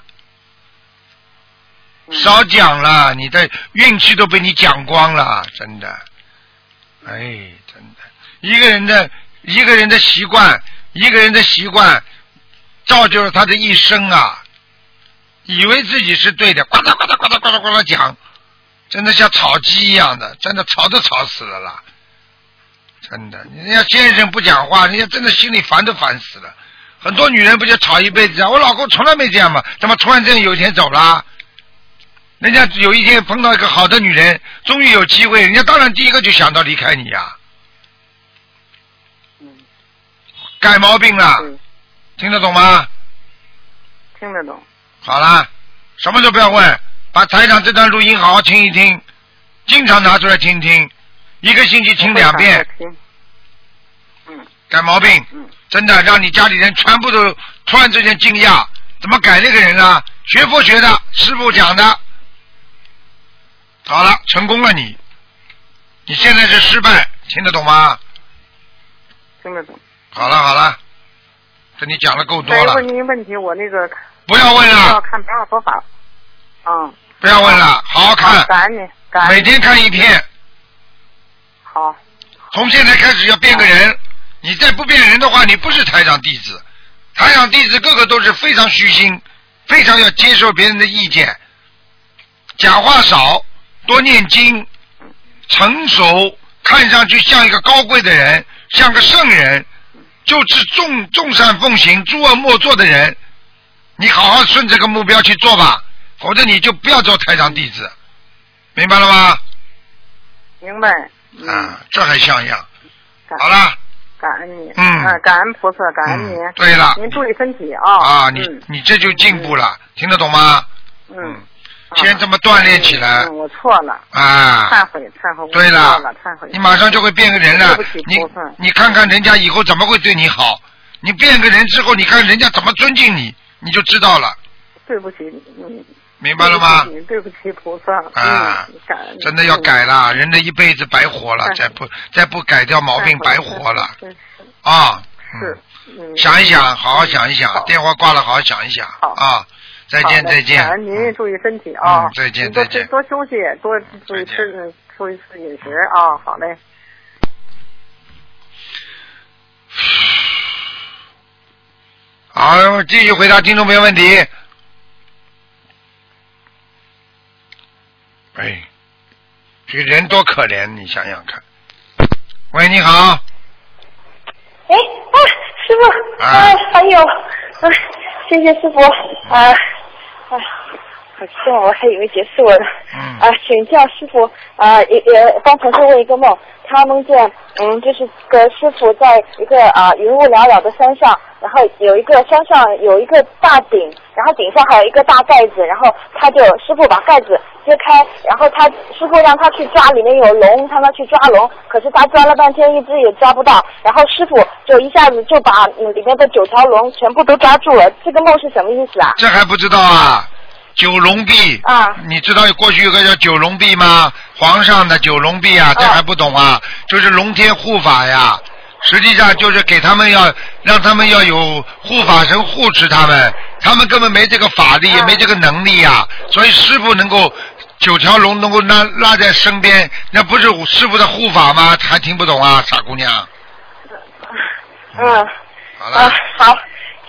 少讲了，你的运气都被你讲光了，真的。哎，真的，一个人的一个人的习惯，一个人的习惯，造就了他的一生啊。以为自己是对的，呱嗒呱嗒呱嗒呱嗒呱嗒讲，真的像炒鸡一样的，真的吵都吵死了啦。真的，人家先生不讲话，人家真的心里烦都烦死了。很多女人不就吵一辈子啊？我老公从来没这样嘛，怎么突然间有一天走了？人家有一天碰到一个好的女人，终于有机会，人家当然第一个就想到离开你呀、嗯，改毛病了，对，听得懂吗？听得懂，好啦，什么都不要问，把台长这段录音好好听一听，经常拿出来听听，一个星期听两遍，改毛病，嗯，真的让你家里人全部都突然之间惊讶，怎么改那个人啊？学佛学的，师傅讲的，好了，成功了你，你现在是失败，听得懂吗？听得懂。好了好了，跟你讲的够多了。再问，您问题，我那个不要问要了，看白话佛法，嗯，不要问了，好好看，感恩您，感恩每天看一篇。好，从现在开始要变个人，你再不变人的话，你不是台长弟子。台长弟子个个都是非常虚心，非常要接受别人的意见，讲话少，多念经，成熟，看上去像一个高贵的人，像个圣人，就是众众善奉行、诸恶莫作的人。你好好顺这个目标去做吧，否则你就不要做台长弟子，明白了吗？明白。嗯，啊，这还像样。好了。感恩你，嗯啊感恩菩萨，感恩您。嗯对了您注意身体啊。啊，你嗯你这就进步了，听得懂吗？嗯，先这么锻炼起来嗯，我错了，啊，忏悔，忏悔，我对了，忏悔。你马上就会变个人了。你你看看人家以后怎么会对你好？你变个人之后，你看人家怎么尊敬你，你就知道了，对不起，嗯，明白了吗？对不起，菩萨。啊。真的要改了，人的一辈子白活了，嗯再不再不改掉毛病，白活了。啊。是嗯，嗯想一想，好好想一想，电话挂了，好好想一想好啊。再见再见。感恩您注意身体啊。嗯，再见再见。吃多休息，多注意吃，嗯注意吃饮食啊，好嘞。好，继续回答听众朋友问题。哎，这个人多可怜，你想想看。喂，你好，哎啊，师傅，啊。啊，还有，啊，谢谢师傅，啊，啊，好激动，我还以为结束了呢。嗯啊，请教师傅，啊，也也帮同事问一个梦，他梦见，嗯，就是个师傅在一个啊云雾缭绕的山上，然后有一个山上有一个大顶，然后顶上还有一个大盖子，然后他就师傅把盖子揭开，然后他师傅让他去抓里面有龙，让他去抓龙，可是他抓了半天一只也抓不到，然后师傅就一下子就把嗯里面的九条龙全部都抓住了，这个梦是什么意思啊？这还不知道啊？九龙壁啊，你知道过去有个叫九龙壁吗？皇上的九龙壁啊，这还不懂啊？就是龙天护法呀。实际上就是给他们要让他们要有护法神护持他们，他们根本没这个法力，也没这个能力呀。所以师傅能够九条龙能够拉拉在身边，那不是师傅的护法吗？还听不懂啊，傻姑娘。嗯，好了，啊，好，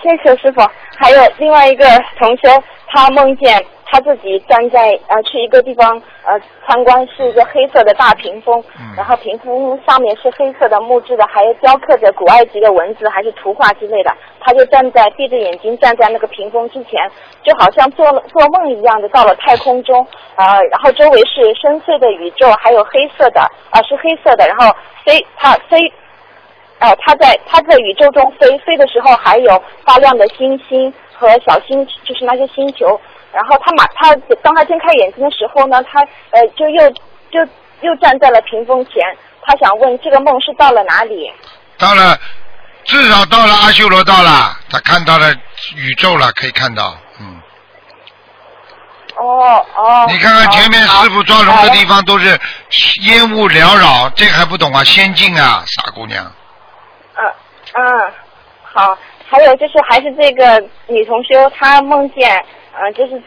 谢谢师傅。还有另外一个同学，他梦见他自己站在呃去一个地方呃参观，是一个黑色的大屏风，然后屏风上面是黑色的木质的，还有雕刻着古埃及的文字还是图画之类的。他就站在闭着眼睛站在那个屏风之前，就好像做了做梦一样的到了太空中，呃，然后周围是深邃的宇宙，还有黑色的啊、是黑色的，然后飞他飞呃，他在他在宇宙中飞，飞的时候还有发亮的星星和小星，就是那些星球。然后他马他当他睁开眼睛的时候呢，他呃就又就又站在了屏风前。他想问这个梦是到了哪里？到了，至少到了阿修罗道了，他看到了宇宙了，可以看到，嗯。哦哦。你看看前面师傅抓龙的地方都是烟雾缭绕，这个还不懂啊？仙境啊，傻姑娘。嗯嗯，好。还有就是还是这个女同修，她梦见呃就是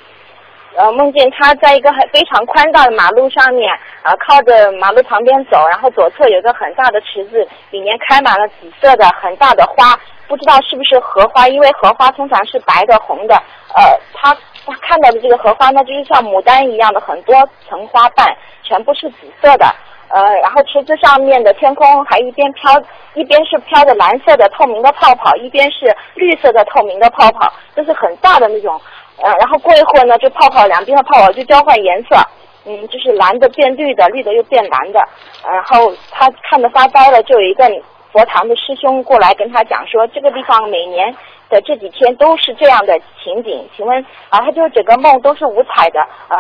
呃梦见她在一个很非常宽大的马路上面、呃靠着马路旁边走，然后左侧有个很大的池子，里面开满了紫色的很大的花，不知道是不是荷花，因为荷花通常是白的、红的，呃，她她看到的这个荷花呢，就是像牡丹一样的很多层花瓣，全部是紫色的。呃，然后池子上面的天空还一边飘，一边是飘着蓝色的透明的泡泡，一边是绿色的透明的泡泡，就是很大的那种。呃，然后过一会儿呢，这泡泡两边的泡泡就交换颜色，嗯，就是蓝的变绿的，绿的又变蓝的。然后他看得发呆了，就有一个佛堂的师兄过来跟他讲说，这个地方每年的这几天都是这样的情景。请问啊，他就整个梦都是五彩的，呃，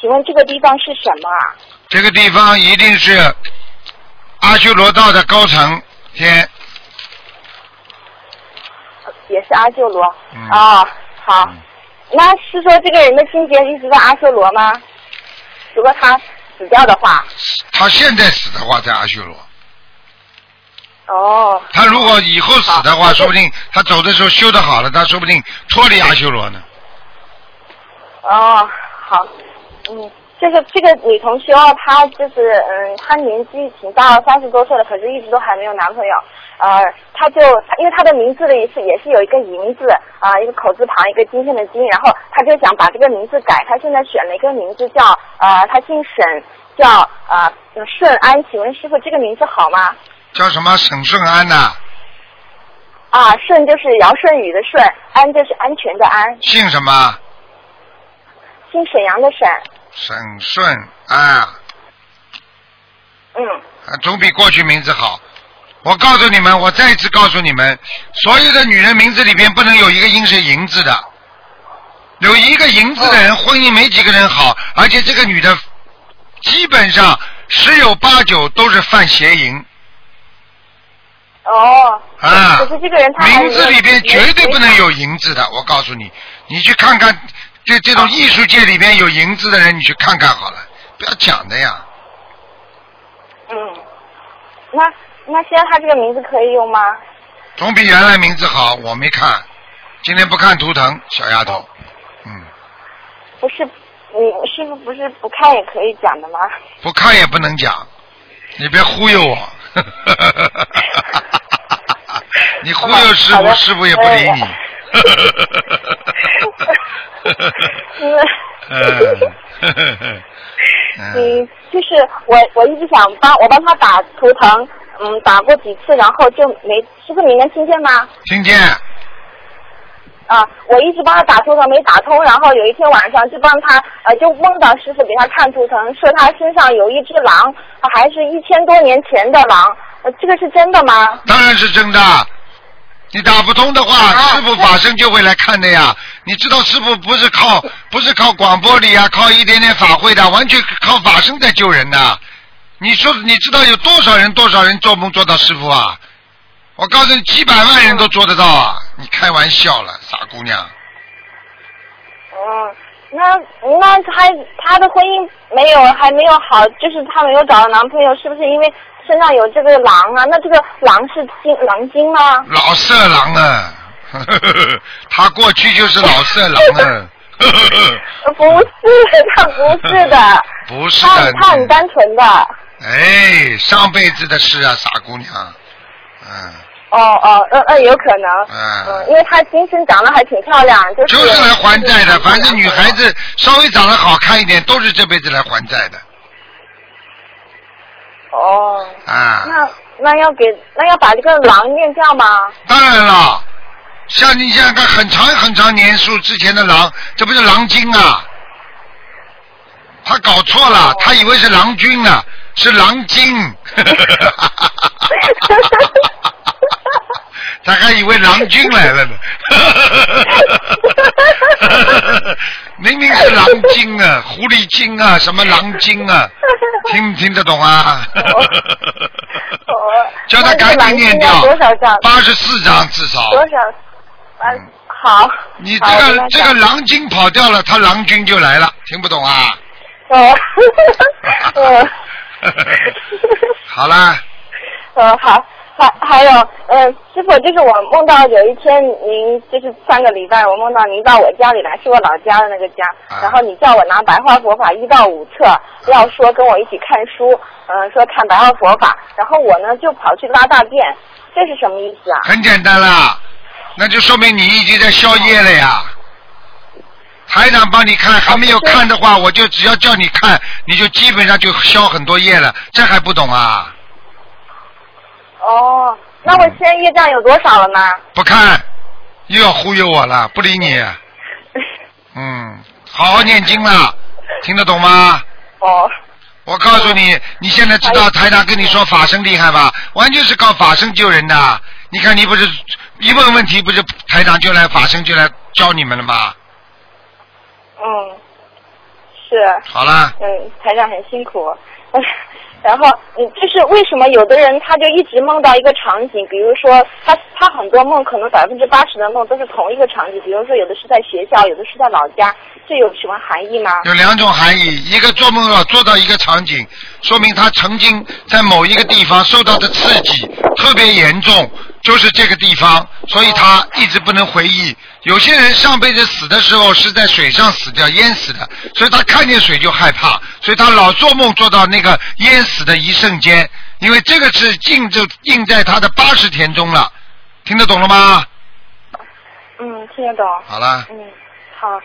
请问这个地方是什么啊？这个地方一定是阿修罗道的高层天，也是阿修罗。嗯啊、好。那是说这个人的境界一直在阿修罗吗？如果他死掉的话，他现在死的话在阿修罗，哦，他如果以后死的话，说不定他走的时候修的好了，他说不定脱离阿修罗呢。哦，好，嗯，这个这个女同修，她就是嗯，她年纪挺大了，三十多岁了，可是一直都还没有男朋友。呃，她就因为她的名字的意思也是有一个银字啊、一个口字旁，一个今天的金，然后她就想把这个名字改，她现在选了一个名字叫呃，她姓沈，叫呃顺安。请问师傅这个名字好吗？叫什么沈顺安呐、啊，顺就是尧舜禹的舜，安就是安全的安，姓什么？姓沈阳的沈。沈顺啊，嗯，啊总比过去名字好。我告诉你们，我再一次告诉你们，所有的女人名字里边不能有一个音是银字的，有一个银字的人，婚姻没几个人好，而且这个女的基本上十有八九都是犯邪淫哦。啊可。是这个人他名字里边绝对不能有银字的，我告诉你，你去看看，这这种艺术界里边有银子的人，你去看看好了，不要讲的呀。嗯，那那现在他这个名字可以用吗？总比原来名字好，我没看，今天不看图腾，小丫头，嗯，不是，你，师傅不是不看也可以讲的吗？不看也不能讲，你别忽悠我。你忽悠师傅，师傅也不理你。因为嗯，嗯，就是我我一直想帮我帮他打图腾，嗯，打过几次，然后就没，师傅你能听见吗？听见？啊，我一直帮他打图腾没打通，然后有一天晚上就帮他呃就梦到师傅给他看图腾，说他身上有一只狼，呃还是一千多年前的狼，呃这个是真的吗？当然是真的。你打不通的话，啊师傅法身就会来看的呀。你知道师傅不是靠不是靠广播里啊，靠一点点法会的，完全靠法身在救人的。你说你知道有多少人多少人做梦做到师傅啊？我告诉你，几百万人都做得到啊！你开玩笑了，傻姑娘。嗯，那那他他的婚姻没有还没有好，就是他没有找到男朋友，是不是因为身上有这个狼啊？那这个狼是精狼精吗？老色狼啊，他过去就是老色狼啊。呃 不是，他不是的，不是他的，他很单纯的。哎，上辈子的事啊，傻姑娘。嗯，哦哦，呃呃，有可能。嗯嗯，因为她今生长得还挺漂亮，就是。就是来还债的。反正女孩子稍微长得好看一点，都是这辈子来还债的哦，啊。那那要给那要把这个狼念掉吗？当然了，像你想想看，很长很长年数之前的狼，这不是狼精啊？他搞错哦了，他以为是郎君呢，是狼精。他还以为郎君来了呢，明明是狼精啊，狐狸精啊，什么狼精啊，听听得懂啊？叫他赶紧念掉？八十四张至少。多少？啊，好。你这个这个讲狼精跑掉了，他郎君就来了，听不懂啊？哦，哦，好啦，哦，好，还还有，嗯、师傅，就是我梦到有一天您就是上个礼拜，我梦到您到我家里来，是我老家的那个家，啊然后你叫我拿白话佛法一到五册，要说跟我一起看书，嗯、说看白话佛法，然后我呢就跑去拉大便，这是什么意思啊？很简单啦，那就说明你已经在宵夜了呀。台长帮你看，还没有看的话，我就只要叫你看，你就基本上就消很多业了，这还不懂啊？哦，那我现在业障有多少了呢？不看，又要忽悠我了，不理你。嗯，好好念经了，听得懂吗？哦。我告诉你，你现在知道台长跟你说法身厉害吧？完全是靠法身救人的。你看你不是一问问题，不是台长就来法身就来教你们了吗？嗯，是。好了，嗯，台长很辛苦。然后，嗯，就是为什么有的人他就一直梦到一个场景，比如说他他很多梦可能百分之八十的梦都是同一个场景，比如说有的是在学校，有的是在老家，这有什么含义吗？有两种含义，一个做梦要做到一个场景，说明他曾经在某一个地方受到的刺激特别严重，就是这个地方，所以他一直不能回忆。有些人上辈子死的时候是在水上死掉、淹死的，所以他看见水就害怕，所以他老做梦做到那个淹死的一瞬间，因为这个是印就印在他的八十田中了，听得懂了吗？嗯，听得懂。好了，嗯，好，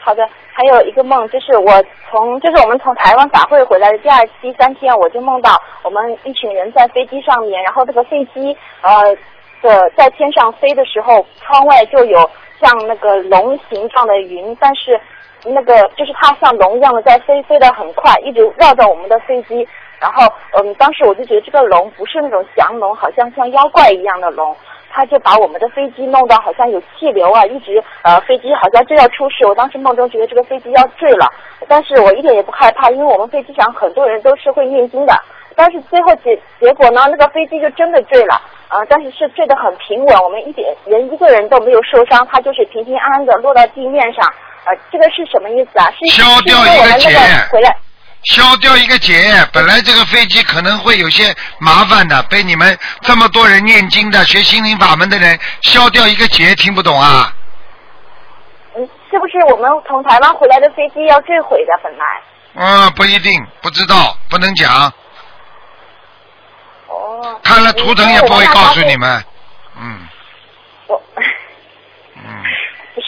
好的。还有一个梦，就是我从就是我们从台湾法会回来的第二第三天，我就梦到我们一群人在飞机上面，然后这个飞机呃的在天上飞的时候，窗外就有像那个龙形状的云，但是那个就是它像龙一样的在飞，飞得很快，一直绕着我们的飞机。然后嗯，当时我就觉得这个龙不是那种降龙，好像像妖怪一样的龙。他就把我们的飞机弄得好像有气流啊，一直呃飞机好像就要出事。我当时梦中觉得这个飞机要坠了，但是我一点也不害怕，因为我们飞机上很多人都是会念经的。但是最后结结果呢，那个飞机就真的坠了啊、呃但是是坠得很平稳，我们一点人一个人都没有受伤，它就是平平安安的落到地面上。呃，这个是什么意思啊？是消掉一个回来。消掉一个劫，本来这个飞机可能会有些麻烦的，被你们这么多人念经的、学心灵法门的人消掉一个劫，听不懂啊？嗯，是不是我们从台湾回来的飞机要坠毁的？本来。嗯，不一定，不知道，不能讲。哦。看了图腾也不会告诉你们。嗯。我。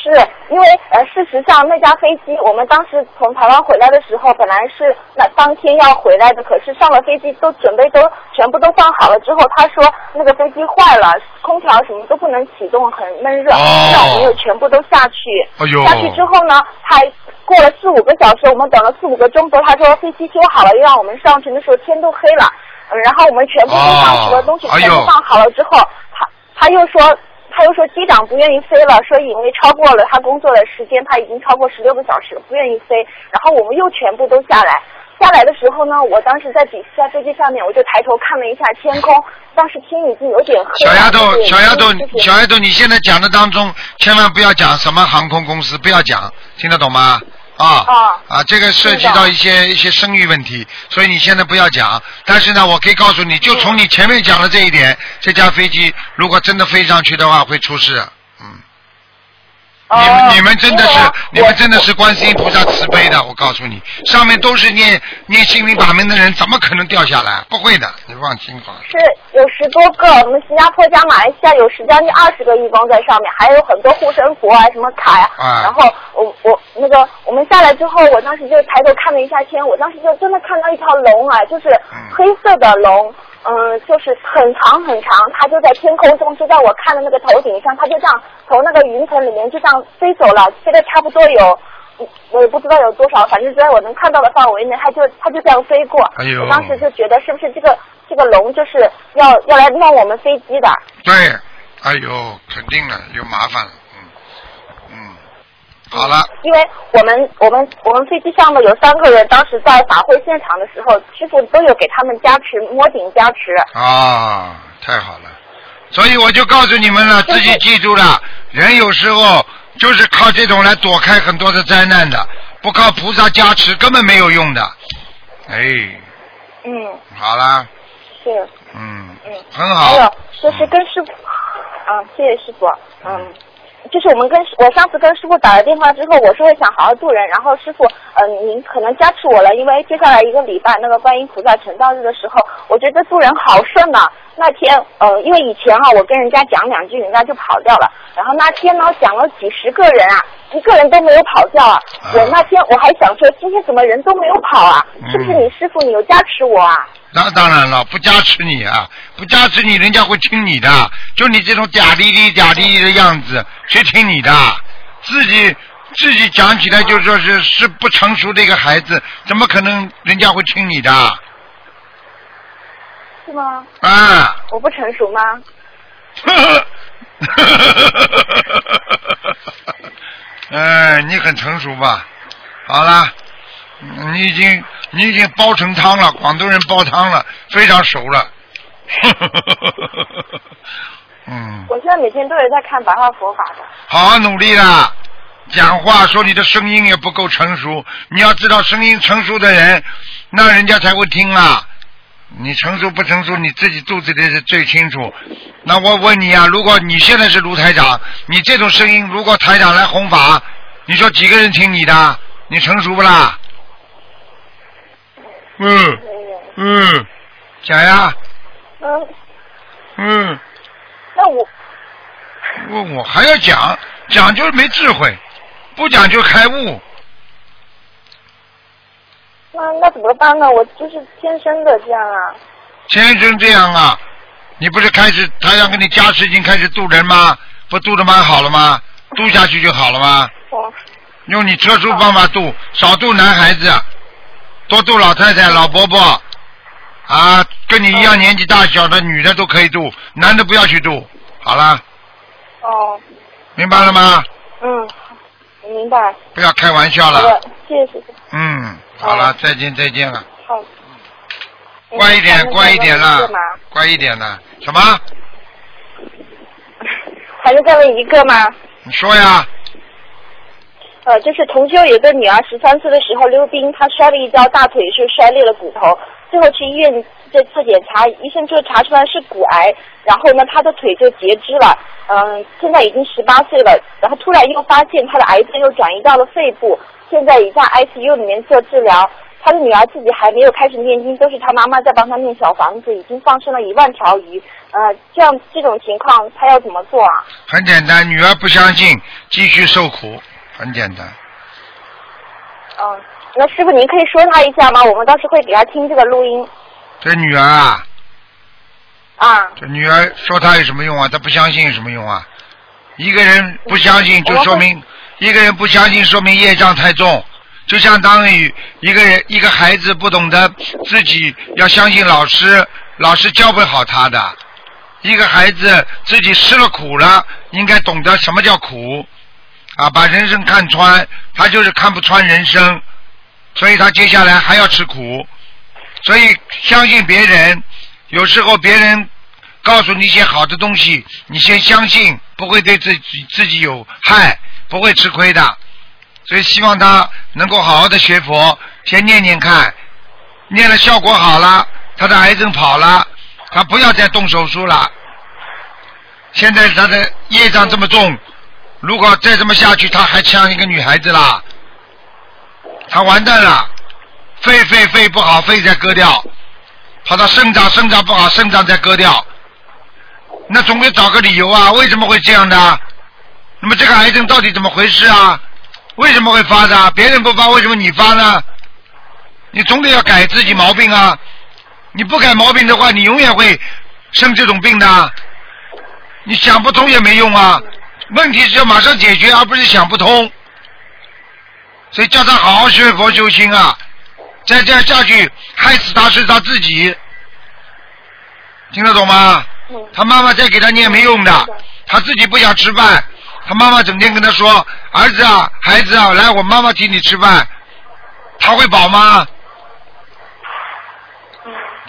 是，因为呃，事实上那架飞机，我们当时从台湾回来的时候，本来是那当天要回来的，可是上了飞机都准备都全部都放好了之后，他说那个飞机坏了，空调什么都不能启动，很闷热，让我们又全部都下去。哎呦。下去之后呢，他过了四五个小时，我们等了四五个钟头，他说飞机修好了，又让我们上去那时候天都黑了，嗯然后我们全部都上去了，东西全部放好了之后，他他又说。他又说机长不愿意飞了，说因为超过了他工作的时间，他已经超过十六个小时，不愿意飞。然后我们又全部都下来，下来的时候呢，我当时在底在飞机上面，我就抬头看了一下天空，当时天已经有点黑了。小丫头，小丫头，小丫头，你现在讲的当中，千万不要讲什么航空公司，不要讲，听得懂吗？啊啊，这个涉及到一些一些生育问题，所以你现在不要讲。但是呢，我可以告诉你，就从你前面讲的这一点，这架飞机如果真的飞上去的话，会出事。你们你们真的是，你们真的是观世音菩萨慈悲的，我告诉你，上面都是念念心灵法门的人，怎么可能掉下来？不会的，你放心吧。是有十多个，我们新加坡加马来西亚有十将近二十个义工在上面，还有很多护身符啊，什么卡呀、啊然后我我那个我们下来之后，我当时就抬头看了一下天，我当时就真的看到一条龙啊，就是黑色的龙。嗯，就是很长很长，它就在天空中，就在我看的那个头顶上，它就这样从那个云层里面就这样飞走了，飞的差不多有，嗯我也不知道有多少，反正在我能看到的范围内，它就它就这样飞过。哎呦我当时就觉得是不是这个这个龙就是要要来弄我们飞机的？对，哎呦，肯定了，有麻烦了，嗯嗯，好了，因为我们我们我们飞机上的有三个人，当时在法会现场的时候，师傅都有给他们加持摸顶加持。啊，太好了，所以我就告诉你们了，自己记住了，人有时候就是靠这种来躲开很多的灾难的，不靠菩萨加持根本没有用的。哎，嗯，好了，是。嗯，嗯，很好。还有就是跟师傅，啊，谢谢师傅，嗯。就是我们跟我上次跟师傅打了电话之后，我说想好好度人，然后师傅，嗯，您可能加持我了，因为接下来一个礼拜那个观音菩萨成道日的时候，我觉得度人好顺呐、那天，呃，因为以前啊，我跟人家讲两句，人家就跑掉了，然后那天呢，讲了几十个人啊，一个人都没有跑掉啊。我那天我还想说，今天怎么人都没有跑啊？是不是你师傅你有加持我啊？那当然了，不加持你啊，不加持你，人家会听你的。就你这种嗲滴滴、嗲滴滴的样子，谁听你的？自己自己讲起来就说是是不成熟的一个孩子，怎么可能人家会听你的？是吗？啊！我不成熟吗？哎，你很成熟吧？好了，你已经你已经煲成汤了，广东人煲汤了，非常熟了。嗯，我现在每天都有在看白话佛法的。好好努力啦！讲话说你的声音也不够成熟，你要知道声音成熟的人，那人家才会听啊。你成熟不成熟，你自己肚子里是最清楚。那我问你啊，如果你现在是卢台长，你这种声音，如果台长来弘法，你说几个人听你的？你成熟不啦？嗯嗯，讲呀，嗯，嗯，那我问我还要讲，讲就是没智慧，不讲就开悟。那那怎么办呢？我就是天生的这样啊。天生这样啊，你不是开始他要给你加持已经开始渡人吗？不渡的蛮好了吗？渡下去就好了吗？哦。用你特殊方法渡，少渡男孩子，多渡老太太、老伯伯，啊，跟你一样年纪大小的女的都可以渡，男的不要去渡。好了，哦，明白了吗？嗯，明白。不要开玩笑了。谢谢，谢谢。嗯，好了，再见再见了，好。乖一点嗯乖一点了乖一点了。什么？还能再问一个吗？你说呀？呃，就是同修有个女儿十三岁的时候溜冰，她摔了一跤，大腿是摔裂了骨头，最后去医院这次检查，医生就查出来是骨癌，然后呢，她的腿就截肢了，嗯，现在已经十八岁了，然后突然又发现她的癌症又转移到了肺部，现在已在 ICU 里面做治疗。他的女儿自己还没有开始念经，都是他妈妈在帮他念小房子，已经放生了一万条鱼。呃，这样这种情况他要怎么做啊？很简单，女儿不相信，继续受苦，很简单。嗯，那师傅您可以说他一下吗？我们到时会给他听这个录音。这女儿啊，啊，这女儿说他有什么用啊？他不相信有什么用啊？一个人不相信，就说明一个人不相信，说明业障太重。就相当于一个人一个孩子不懂得自己要相信老师，老师教不好他的。一个孩子自己吃了苦了，应该懂得什么叫苦啊，把人生看穿，他就是看不穿人生，所以他接下来还要吃苦。所以相信别人，有时候别人告诉你一些好的东西，你先相信，不会对自己自己有害，不会吃亏的。所以希望他能够好好的学佛，先念念看，念了效果好了，他的癌症跑了，他不要再动手术了。现在他的业障这么重，如果再这么下去，他还像一个女孩子啦，他完蛋了，肺肺肺不好，肺再割掉，跑到肾脏肾脏不好，肾脏再割掉，那总得找个理由啊，为什么会这样的？那么这个癌症到底怎么回事啊？为什么会发的？别人不发，为什么你发呢？你总得要改自己毛病啊！你不改毛病的话，你永远会生这种病的。你想不通也没用啊！问题是要马上解决，而不是想不通。所以叫他好好学佛修心啊！再这样下去，害死他是他自己。听得懂吗？他妈妈再给他念没用的，他自己不想吃饭。他妈妈整天跟他说：“儿子啊，孩子啊，来，我妈妈请你吃饭。”他会饱吗？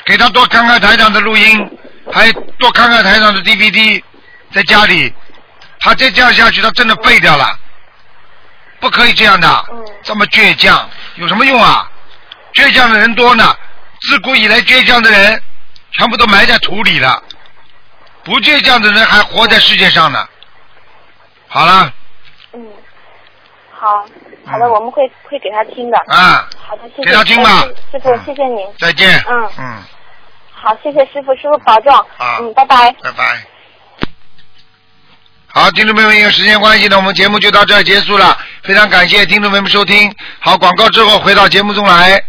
给他多看看台长的录音，还多看看台长的 DVD，在家里。他再这样下去，他真的废掉了。不可以这样的，这么倔强有什么用啊？倔强的人多呢，自古以来倔强的人全部都埋在土里了，不倔强的人还活在世界上呢。好了，嗯，好，好的，我们会会给他听的。啊，好的，谢谢。给他听吧呃师傅，谢谢您。再见。嗯，嗯，好，谢谢师傅，师傅保重。好嗯，拜拜。拜拜。好，听众朋友们，因为时间关系呢，我们节目就到这儿结束了。非常感谢听众朋友们收听。好，广告之后回到节目中来。